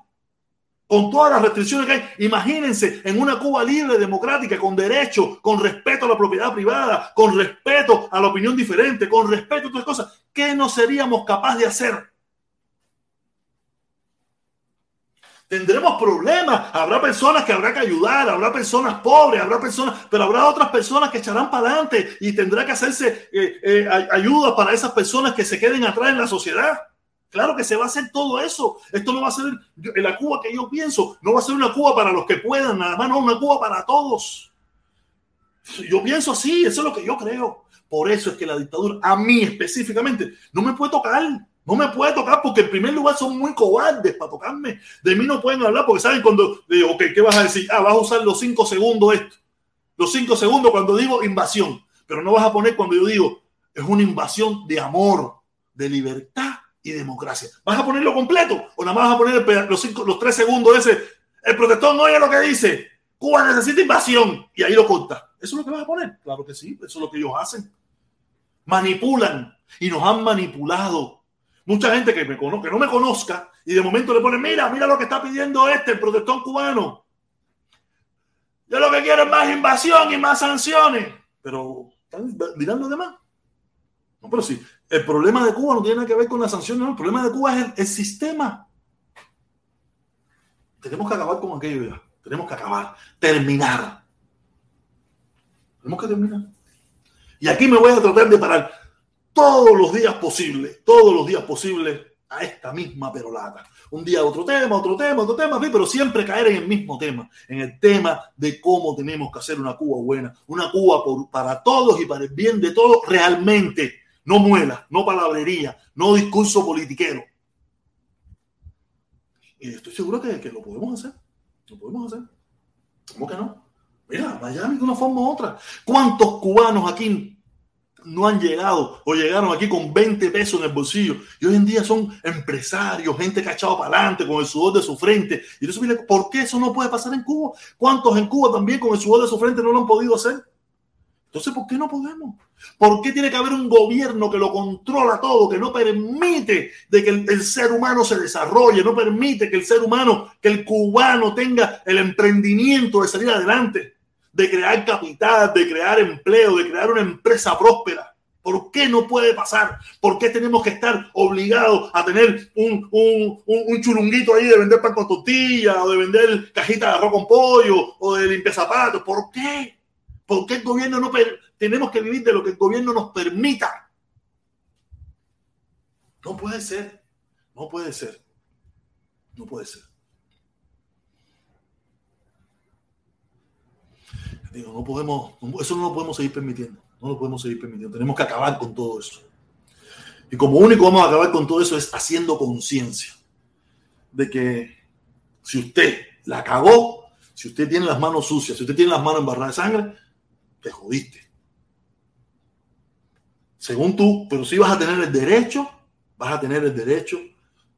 Con todas las restricciones que hay, imagínense en una Cuba libre, democrática, con derecho, con respeto a la propiedad privada, con respeto a la opinión diferente, con respeto a otras cosas, ¿qué no seríamos capaces de hacer? Tendremos problemas, habrá personas que habrá que ayudar, habrá personas pobres, habrá personas, pero habrá otras personas que echarán para adelante y tendrá que hacerse eh, eh, ayuda para esas personas que se queden atrás en la sociedad. Claro que se va a hacer todo eso. Esto no va a ser la Cuba que yo pienso, no va a ser una Cuba para los que puedan, nada más, no, una Cuba para todos. Yo pienso así, eso es lo que yo creo. Por eso es que la dictadura, a mí específicamente, no me puede tocar. No me puede tocar porque en primer lugar son muy cobardes para tocarme. De mí no pueden hablar porque saben cuando digo, ok, ¿qué vas a decir? Ah, vas a usar los cinco segundos esto. Los cinco segundos cuando digo invasión. Pero no vas a poner cuando yo digo, es una invasión de amor, de libertad y democracia. ¿Vas a ponerlo completo? ¿O nada más vas a poner los, cinco, los tres segundos ese? El protector no oye lo que dice. Cuba necesita invasión. Y ahí lo corta. ¿Eso es lo que vas a poner? Claro que sí. Eso es lo que ellos hacen. Manipulan. Y nos han manipulado Mucha gente que, me cono que no me conozca y de momento le pone, mira, mira lo que está pidiendo este, el protestón cubano. Yo lo que quiero es más invasión y más sanciones. Pero están mirando de más. No, pero sí, el problema de Cuba no tiene nada que ver con las sanciones, el problema de Cuba es el, el sistema. Tenemos que acabar con aquello ya. Tenemos que acabar, terminar. Tenemos que terminar. Y aquí me voy a tratar de parar todos los días posibles, todos los días posibles a esta misma perolata. Un día otro tema, otro tema, otro tema, pero siempre caer en el mismo tema, en el tema de cómo tenemos que hacer una Cuba buena, una Cuba para todos y para el bien de todos realmente, no muela, no palabrería, no discurso politiquero. Y estoy seguro que, que lo podemos hacer, lo podemos hacer. ¿Cómo que no? Mira, Miami de una forma u otra. ¿Cuántos cubanos aquí no han llegado o llegaron aquí con 20 pesos en el bolsillo y hoy en día son empresarios, gente echado para adelante con el sudor de su frente. Y eso, ¿por qué eso no puede pasar en Cuba? ¿Cuántos en Cuba también con el sudor de su frente no lo han podido hacer? Entonces, ¿por qué no podemos? ¿Por qué tiene que haber un gobierno que lo controla todo, que no permite de que el, ser humano se desarrolle, no permite que el ser humano, que el cubano tenga el emprendimiento de salir adelante? De crear capital, de crear empleo, de crear una empresa próspera. ¿Por qué no puede pasar? ¿Por qué tenemos que estar obligados a tener un, un, un, un churunguito ahí de vender pan con tortilla o de vender cajita de arroz con pollo o de limpiar zapatos? ¿Por qué? ¿Por qué el gobierno no tenemos que vivir de lo que el gobierno nos permita? No puede ser. No puede ser. No puede ser. Digo, no podemos, eso no lo podemos seguir permitiendo. No lo podemos seguir permitiendo. Tenemos que acabar con todo eso. Y como único vamos a acabar con todo eso es haciendo conciencia de que si usted la cagó, si usted tiene las manos sucias, si usted tiene las manos embarradas de sangre, te jodiste. Según tú, pero si vas a tener el derecho, vas a tener el derecho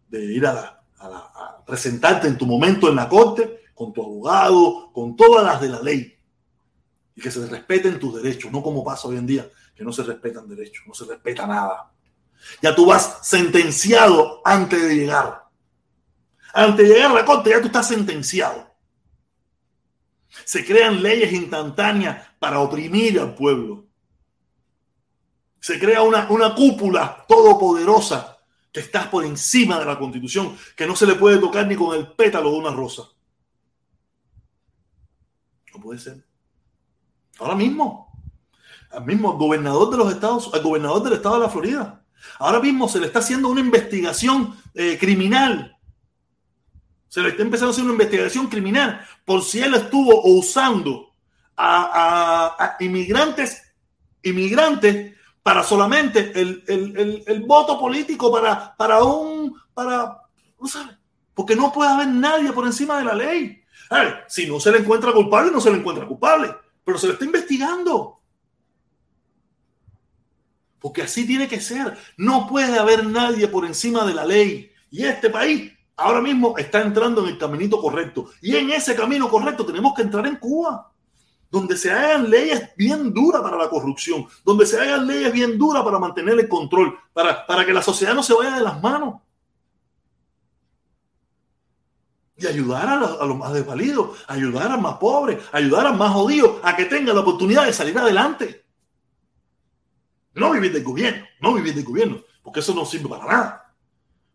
de ir a, la, a, la, a presentarte en tu momento en la corte con tu abogado, con todas las de la ley y que se respeten tus derechos, no como pasa hoy en día, que no se respetan derechos, no se respeta nada. Ya tú vas sentenciado antes de llegar. Antes de llegar a la corte, ya tú estás sentenciado. Se crean leyes instantáneas para oprimir al pueblo. Se crea una, una cúpula todopoderosa que está por encima de la constitución, que no se le puede tocar ni con el pétalo de una rosa. No puede ser. Ahora mismo, al mismo gobernador de los estados, al gobernador del estado de la Florida, ahora mismo se le está haciendo una investigación eh, criminal. Se le está empezando a hacer una investigación criminal por si él estuvo usando a, inmigrantes, inmigrantes para solamente el, voto político, para, para un, para, no sabes, porque no puede haber nadie por encima de la ley. si no se le encuentra culpable, no se le encuentra culpable pero se lo está investigando. Porque así tiene que ser. No puede haber nadie por encima de la ley. Y este país ahora mismo está entrando en el caminito correcto. Y en ese camino correcto tenemos que entrar en Cuba, donde se hagan leyes bien duras para la corrupción, donde se hagan leyes bien duras para mantener el control, para, para que la sociedad no se vaya de las manos. Y ayudar a los, más desvalidos, ayudar a más pobres, ayudar a más jodidos a que tengan la oportunidad de salir adelante. No vivir del gobierno, no vivir del gobierno, porque eso no sirve para nada.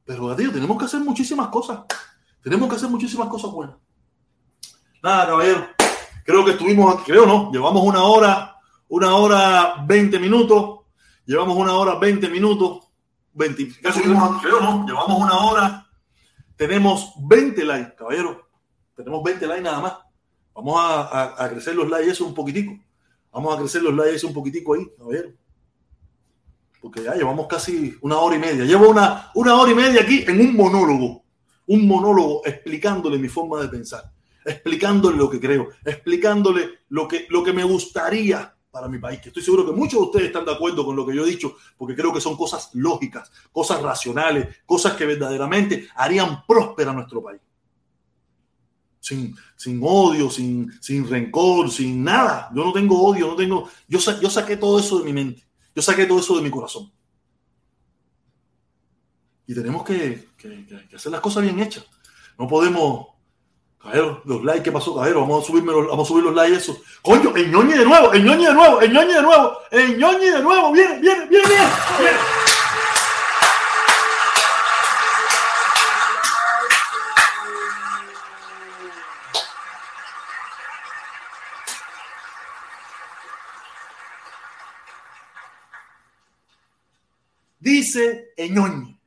Pero, tío, tenemos que hacer muchísimas cosas. Tenemos que hacer muchísimas cosas buenas. Nada, caballero. Creo que estuvimos, creo no, llevamos una hora, una hora, 20 minutos. Llevamos una hora, 20 minutos. 20, casi, creo no, llevamos una hora tenemos 20 likes, caballero. Tenemos 20 likes nada más. Vamos a, crecer los likes un poquitico. Vamos a crecer los likes un poquitico ahí, caballero. Porque ya llevamos casi una hora y media. Llevo una, una hora y media aquí en un monólogo. Un monólogo explicándole mi forma de pensar, explicándole lo que creo, explicándole lo que, lo que me gustaría para mi país, que estoy seguro que muchos de ustedes están de acuerdo con lo que yo he dicho, porque creo que son cosas lógicas, cosas racionales, cosas que verdaderamente harían próspera a nuestro país. Sin, sin odio, sin, sin rencor, sin nada. Yo no tengo odio, no tengo. Yo, yo saqué todo eso de mi mente. Yo saqué todo eso de mi corazón. Y tenemos que, que hacer las cosas bien hechas. No podemos Caballero, los likes, ¿qué pasó, caballero? Vamos a, subirme vamos a subir los likes, eso. Coño, ñoñi de nuevo, ñoñi de nuevo, ñoñi de nuevo, ñoñi de nuevo, viene, viene, viene, viene. Dice ñoñi.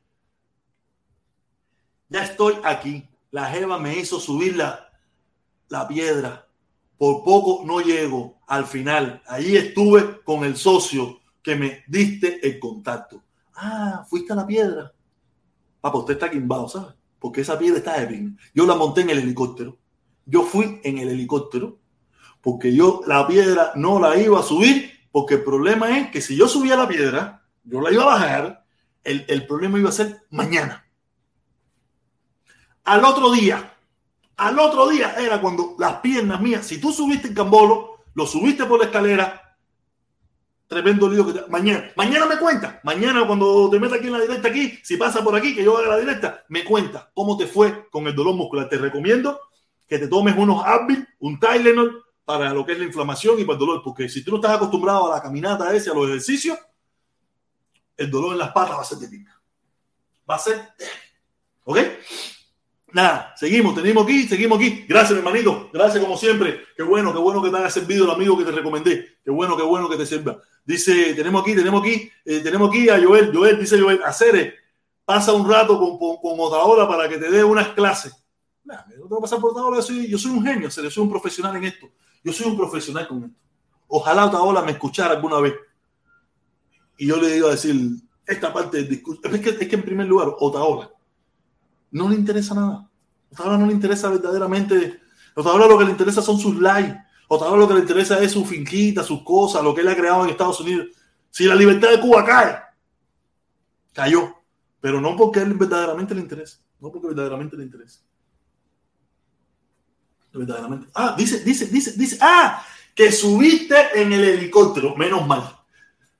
Ya estoy aquí la jeva me hizo subir la, la piedra. Por poco no llego al final. Allí estuve con el socio que me diste el contacto. Ah, fuiste a la piedra. Papá, usted está quimbado, ¿sabes? Porque esa piedra está de Yo la monté en el helicóptero. Yo fui en el helicóptero porque yo la piedra no la iba a subir porque el problema es que si yo subía la piedra, yo la iba a bajar, el, el problema iba a ser mañana. Al otro día, al otro día era cuando las piernas mías, si tú subiste en Cambolo, lo subiste por la escalera, tremendo lío que te... mañana, mañana me cuenta, mañana cuando te metas aquí en la directa aquí, si pasa por aquí que yo haga la directa, me cuenta cómo te fue con el dolor muscular. Te recomiendo que te tomes unos Advil, un Tylenol para lo que es la inflamación y para el dolor, porque si tú no estás acostumbrado a la caminata ese, a los ejercicios, el dolor en las patas va a ser de pica. Va a ser, ¿ok? Nada, seguimos, tenemos aquí, seguimos aquí. Gracias, hermanito. Gracias como siempre. Qué bueno, qué bueno que te haya servido el amigo que te recomendé. Qué bueno, qué bueno que te sirva. Dice, tenemos aquí, tenemos aquí, eh, tenemos aquí a Joel. Joel, dice Joel, Acere, pasa un rato con, con, con Otaola para que te dé unas clases. no tengo que pasar por Otaola, yo soy, yo soy un genio, soy un profesional en esto. Yo soy un profesional con esto. Ojalá Otaola me escuchara alguna vez. Y yo le iba a decir, esta parte del discurso, es que, es que en primer lugar, Otaola no le interesa nada. Ahora no le interesa verdaderamente. Ahora lo que le interesa son sus likes. Ahora lo que le interesa es su finquita, sus cosas, lo que él ha creado en Estados Unidos. Si la libertad de Cuba cae, cayó. Pero no porque él verdaderamente le interesa. No porque verdaderamente le interesa. Verdaderamente. Ah, dice, dice, dice, dice. Ah, que subiste en el helicóptero. Menos mal.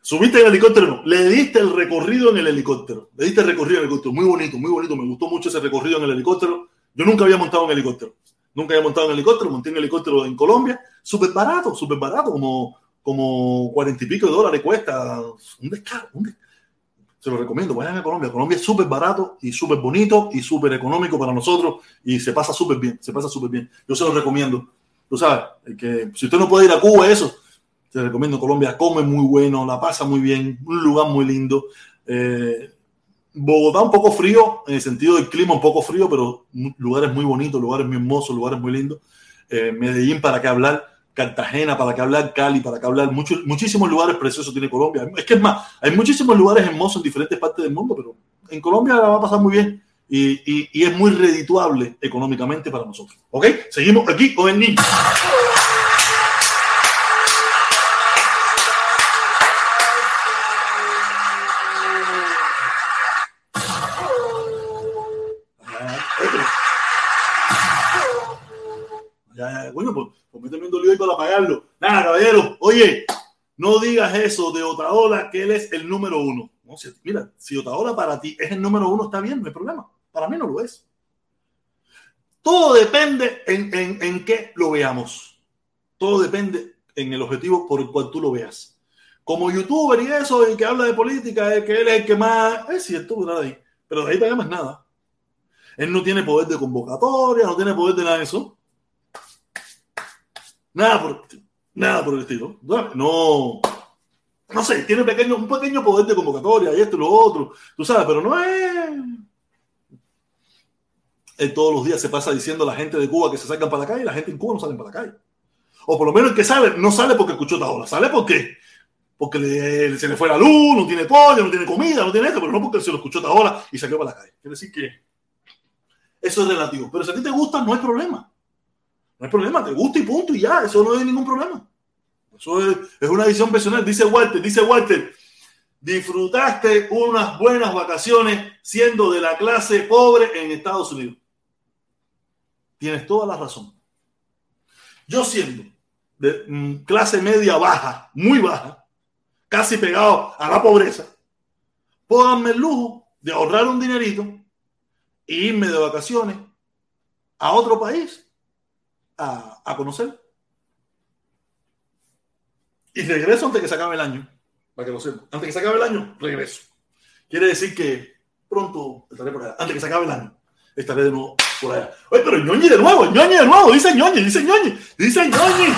Subiste en el helicóptero, no. Le diste el recorrido en el helicóptero. Le diste el recorrido en el helicóptero. Muy bonito, muy bonito. Me gustó mucho ese recorrido en el helicóptero. Yo nunca había montado un helicóptero. Nunca había montado en helicóptero, monté en helicóptero en Colombia, súper barato, súper barato, como, como cuarenta y pico de dólares cuesta. Un descargo, un descargo. Se lo recomiendo, vayan a Colombia. Colombia es súper barato y súper bonito y súper económico para nosotros y se pasa súper bien, se pasa súper bien. Yo se lo recomiendo. Tú sabes, que si usted no puede ir a Cuba, eso, te recomiendo Colombia. Come muy bueno, la pasa muy bien, un lugar muy lindo. Eh, Bogotá un poco frío, en el sentido del clima un poco frío, pero lugares muy bonitos, lugares muy hermosos, lugares muy lindos. Eh, Medellín, para qué hablar. Cartagena, para qué hablar. Cali, para qué hablar. Muchos, muchísimos lugares preciosos tiene Colombia. Es que es más, hay muchísimos lugares hermosos en diferentes partes del mundo, pero en Colombia la va a pasar muy bien y, y, es muy redituable económicamente para nosotros. ¿Ok? Seguimos aquí con el niño. Nada, caballero, oye, no digas eso de Otaola, que él es el número uno. No, si, mira, si Otaola para ti es el número uno, está bien, no hay problema. Para mí no lo es. Todo depende en, en, en qué lo veamos. Todo depende en el objetivo por el cual tú lo veas. Como youtuber y eso, el que habla de política, es que él es el que más. Es cierto, ahí. Pero de ahí más nada. Él no tiene poder de convocatoria, no tiene poder de nada de eso. Nada por, nada por el estilo. No, no sé, tiene pequeño, un pequeño poder de convocatoria y esto y lo otro, tú sabes, pero no es. Él todos los días se pasa diciendo a la gente de Cuba que se sacan para la calle y la gente en Cuba no salen para la calle. O por lo menos el que sale, no sale porque escuchó esta hora, sale porque, porque se le fue la luz, no tiene pollo, no tiene comida, no tiene esto, pero no porque se lo escuchó esta hora y salió para la calle. Quiere decir que eso es relativo. Pero si a ti te gusta, no hay problema. No hay problema, te gusta y punto y ya, eso no hay ningún problema. Eso es, una visión personal. Dice Walter, dice Walter, disfrutaste unas buenas vacaciones siendo de la clase pobre en Estados Unidos. Tienes toda la razón. Yo siendo de mm, clase media baja, muy baja, casi pegado a la pobreza, puedo darme el lujo de ahorrar un dinerito e irme de vacaciones a otro país a, conocer. Y regreso antes que se acabe el año, para que lo sepan. Antes que se acabe el año, regreso. Quiere decir que pronto estaré por allá. Antes que se acabe el año, estaré de nuevo por allá. Oye, pero ñoñi de nuevo, ñoñi de nuevo, dice ñoñi, dice ñoñi, dice ñoñi.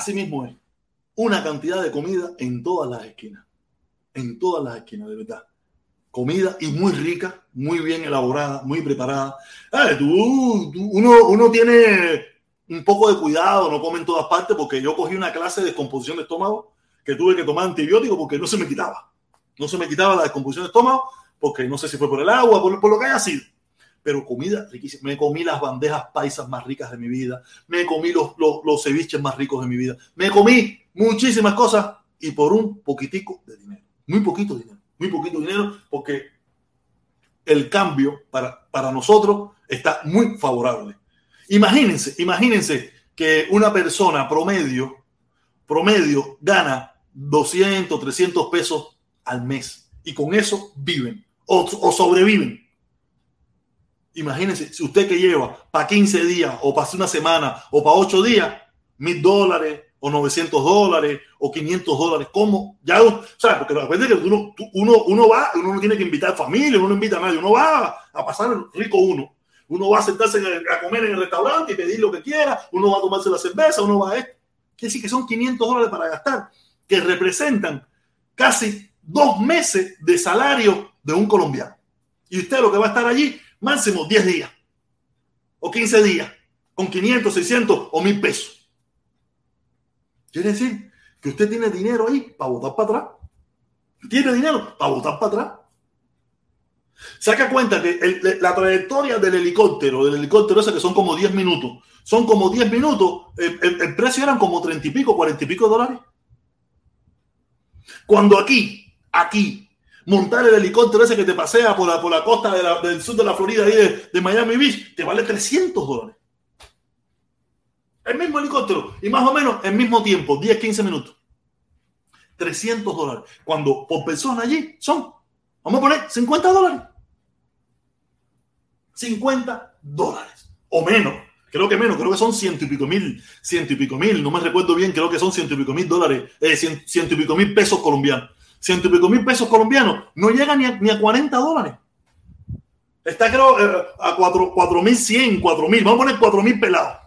Así mismo es. Una cantidad de comida en todas las esquinas. En todas las esquinas, de verdad. Comida y muy rica, muy bien elaborada, muy preparada. Eh, tú, uno, uno tiene un poco de cuidado, no come en todas partes, porque yo cogí una clase de descomposición de estómago que tuve que tomar antibiótico porque no se me quitaba. No se me quitaba la descomposición de estómago porque no sé si fue por el agua, por, por lo que haya sido pero comida riquísima. Me comí las bandejas paisas más ricas de mi vida, me comí los, los, ceviches más ricos de mi vida, me comí muchísimas cosas y por un poquitico de dinero. Muy poquito dinero, muy poquito dinero porque el cambio para, para nosotros está muy favorable. Imagínense, imagínense que una persona promedio, promedio gana 200, 300 pesos al mes y con eso viven o, o sobreviven. Imagínense, si usted que lleva para 15 días o para una semana o para 8 días, mil dólares o 900 dólares o 500 dólares, ¿cómo? Ya, o sea, porque recuerde que uno, uno, uno va, uno no tiene que invitar familia, uno no invita a nadie, uno va a pasar rico uno. Uno va a sentarse a comer en el restaurante y pedir lo que quiera, uno va a tomarse la cerveza, uno va a esto. Quiere decir que son 500 dólares para gastar, que representan casi dos meses de salario de un colombiano. Y usted lo que va a estar allí máximo 10 días o 15 días con 500, 600 o 1000 pesos. Quiere decir que usted tiene dinero ahí para votar para atrás. Tiene dinero para votar para atrás. Saca cuenta que el, la trayectoria del helicóptero, del helicóptero ese que son como 10 minutos, son como 10 minutos, el, el, el precio eran como 30 y pico, 40 y pico dólares. Cuando aquí, aquí, montar el helicóptero ese que te pasea por la, por la costa del sur de la Florida, ahí de, de, Miami Beach, te vale 300 dólares. El mismo helicóptero. Y más o menos el mismo tiempo, 10, 15 minutos. 300 dólares. Cuando por persona allí son, vamos a poner 50 dólares. 50 dólares. O menos. Creo que menos, creo que son ciento y pico mil, ciento y pico mil, no me recuerdo bien, creo que son ciento y pico mil dólares, eh, ciento, y pico mil pesos colombianos. Ciento y pico mil pesos colombianos, no llega ni a, ni a 40 dólares. Está creo eh, a 4.100, 4.000, vamos a poner 4.000 pelados.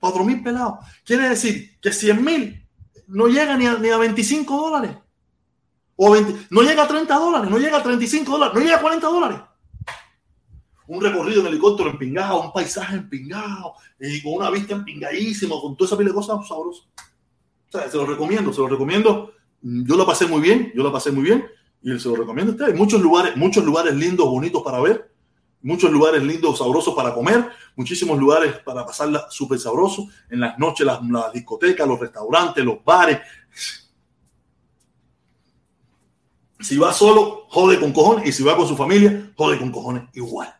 4.000 pelados. Quiere decir que 100.000 no llega ni a, ni a 25 dólares. O 20, no llega a 30 dólares, no llega a 35 dólares, no llega a 40 dólares. Un recorrido en helicóptero empingado, un paisaje empingado, y con una vista empingadísima, con toda esa pila de cosas sabrosas. O sea, se lo recomiendo, se lo recomiendo. Yo la pasé muy bien, yo la pasé muy bien y se lo recomiendo a ustedes. Muchos lugares, muchos lugares lindos, bonitos para ver, muchos lugares lindos, sabrosos para comer, muchísimos lugares para pasarla súper sabroso. En las noches, las, discotecas, los restaurantes, los bares. Si va solo, jode con cojones. Y si va con su familia, jode con cojones igual.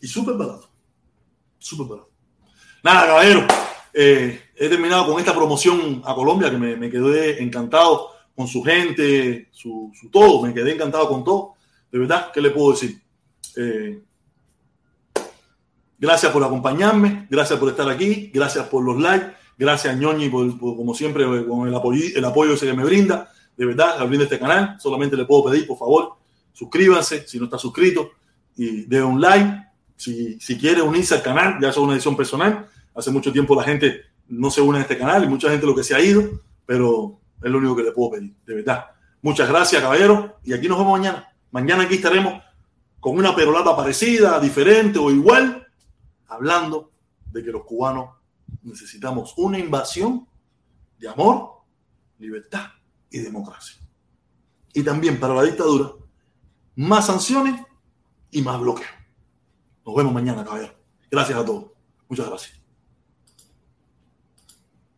Y súper barato. Súper barato. Nada, caballero. Eh, he terminado con esta promoción a Colombia que me, me quedé encantado con su gente, su, todo. Me quedé encantado con todo. De verdad, ¿qué le puedo decir? Eh, gracias por acompañarme, gracias por estar aquí, gracias por los likes, gracias Ñoñi por, como siempre con el apoyo, el apoyo ese que me brinda. De verdad, al este canal, solamente le puedo pedir, por favor, suscríbanse si no está suscrito y den un like. Si, si quiere unirse al canal, ya es una edición personal. Hace mucho tiempo la gente no se une a este canal y mucha gente lo que se ha ido, pero es lo único que le puedo pedir, de verdad. Muchas gracias, caballero. Y aquí nos vemos mañana. Mañana aquí estaremos con una perolata parecida, diferente o igual, hablando de que los cubanos necesitamos una invasión de amor, libertad y democracia. Y también para la dictadura, más sanciones y más bloqueo. Nos vemos mañana, caballero. Gracias a todos. Muchas gracias.